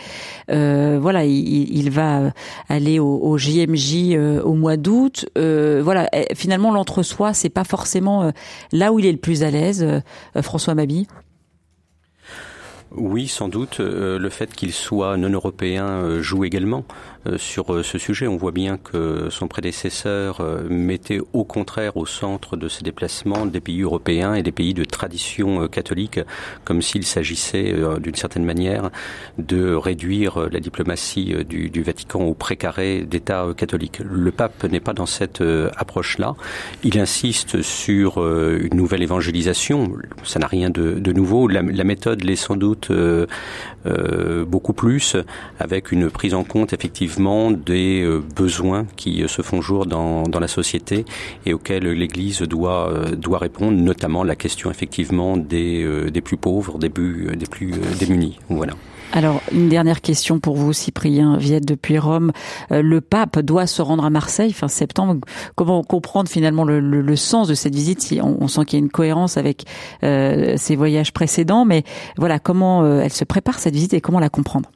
Euh, voilà, il, il va aller au, au JMJ euh, au mois d'août. Euh, voilà, eh, finalement l'entre-soi, c'est pas forcément euh, là où il est le plus à l'aise. Euh, François Mabi. Oui, sans doute. euh, le fait qu'il soit non européen euh, joue également euh, sur ce sujet. On voit bien que son prédécesseur mettait au contraire au centre de ses déplacements des pays européens et des pays de tradition catholique, comme s'il s'agissait d'une certaine manière de réduire la diplomatie du, Vatican au précaré d'État catholique. Le pape n'est pas dans cette approche-là. Il insiste sur une nouvelle évangélisation. Ça n'a rien de, de nouveau. La, la méthode l'est sans doute euh, euh, beaucoup plus, avec une prise en compte effectivement des euh, besoins qui se font jour dans, la société et auxquels l'Église doit doit répondre, notamment la question effectivement des des plus pauvres, des plus des plus démunis. Voilà. Alors, une dernière question pour vous, Cyprien Viette depuis Rome. Euh, le pape doit se rendre à Marseille fin septembre. Comment comprendre finalement le, sens de cette visite si on, on sent qu'il y a une cohérence avec euh, ses voyages précédents, mais voilà, comment euh, elle se prépare cette visite et comment la comprendre?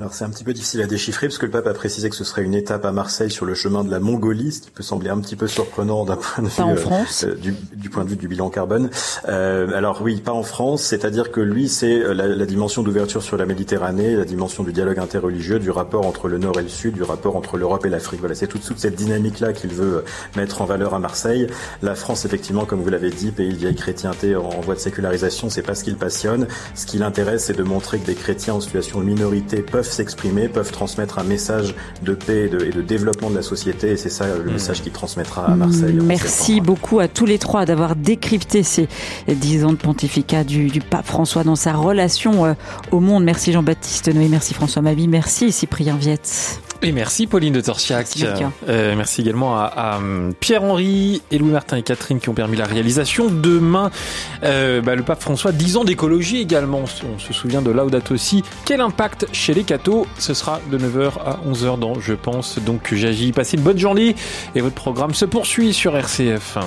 Alors c'est un petit peu difficile à déchiffrer parce que le pape a précisé que ce serait une étape à Marseille sur le chemin de la Mongolie, ce qui peut sembler un petit peu surprenant d'un point de vue Pas en euh, France. euh, du, du point de vue du bilan carbone. Euh, alors oui, pas en France, c'est-à-dire que lui c'est euh, la, la dimension d'ouverture sur la Méditerranée, la dimension du dialogue interreligieux, du rapport entre le Nord et le Sud, du rapport entre l'Europe et l'Afrique. Voilà, c'est toute, toute cette dynamique-là qu'il veut euh, mettre en valeur à Marseille. La France, effectivement, comme vous l'avez dit, pays de vieille chrétienté en, en voie de sécularisation, c'est pas ce qui le passionne. Ce qui l'intéresse, c'est de montrer que des chrétiens en situation de minorité peuvent s'exprimer, peuvent transmettre un message de paix et de, et de développement de la société, et c'est ça le message qu'il transmettra à Marseille. en Merci beaucoup à tous les trois d'avoir décrypté ces dix ans de pontificat du, du pape François dans sa relation euh, au monde. Merci Jean-Baptiste Noé, merci François Mabi, merci Cyprien Viette. Et merci Pauline de Torsiac. Merci. Euh, merci également à, à, hum, Pierre-Henri et Louis Martin et Catherine qui ont permis la réalisation. Demain, euh, bah, le pape François, 10 ans d'écologie également. On se souvient de Laudato Si. Quel impact chez les cathos? Ce sera de 9h à 11h dans Je pense. Donc j'agis. Passez une bonne journée et votre programme se poursuit sur RCF.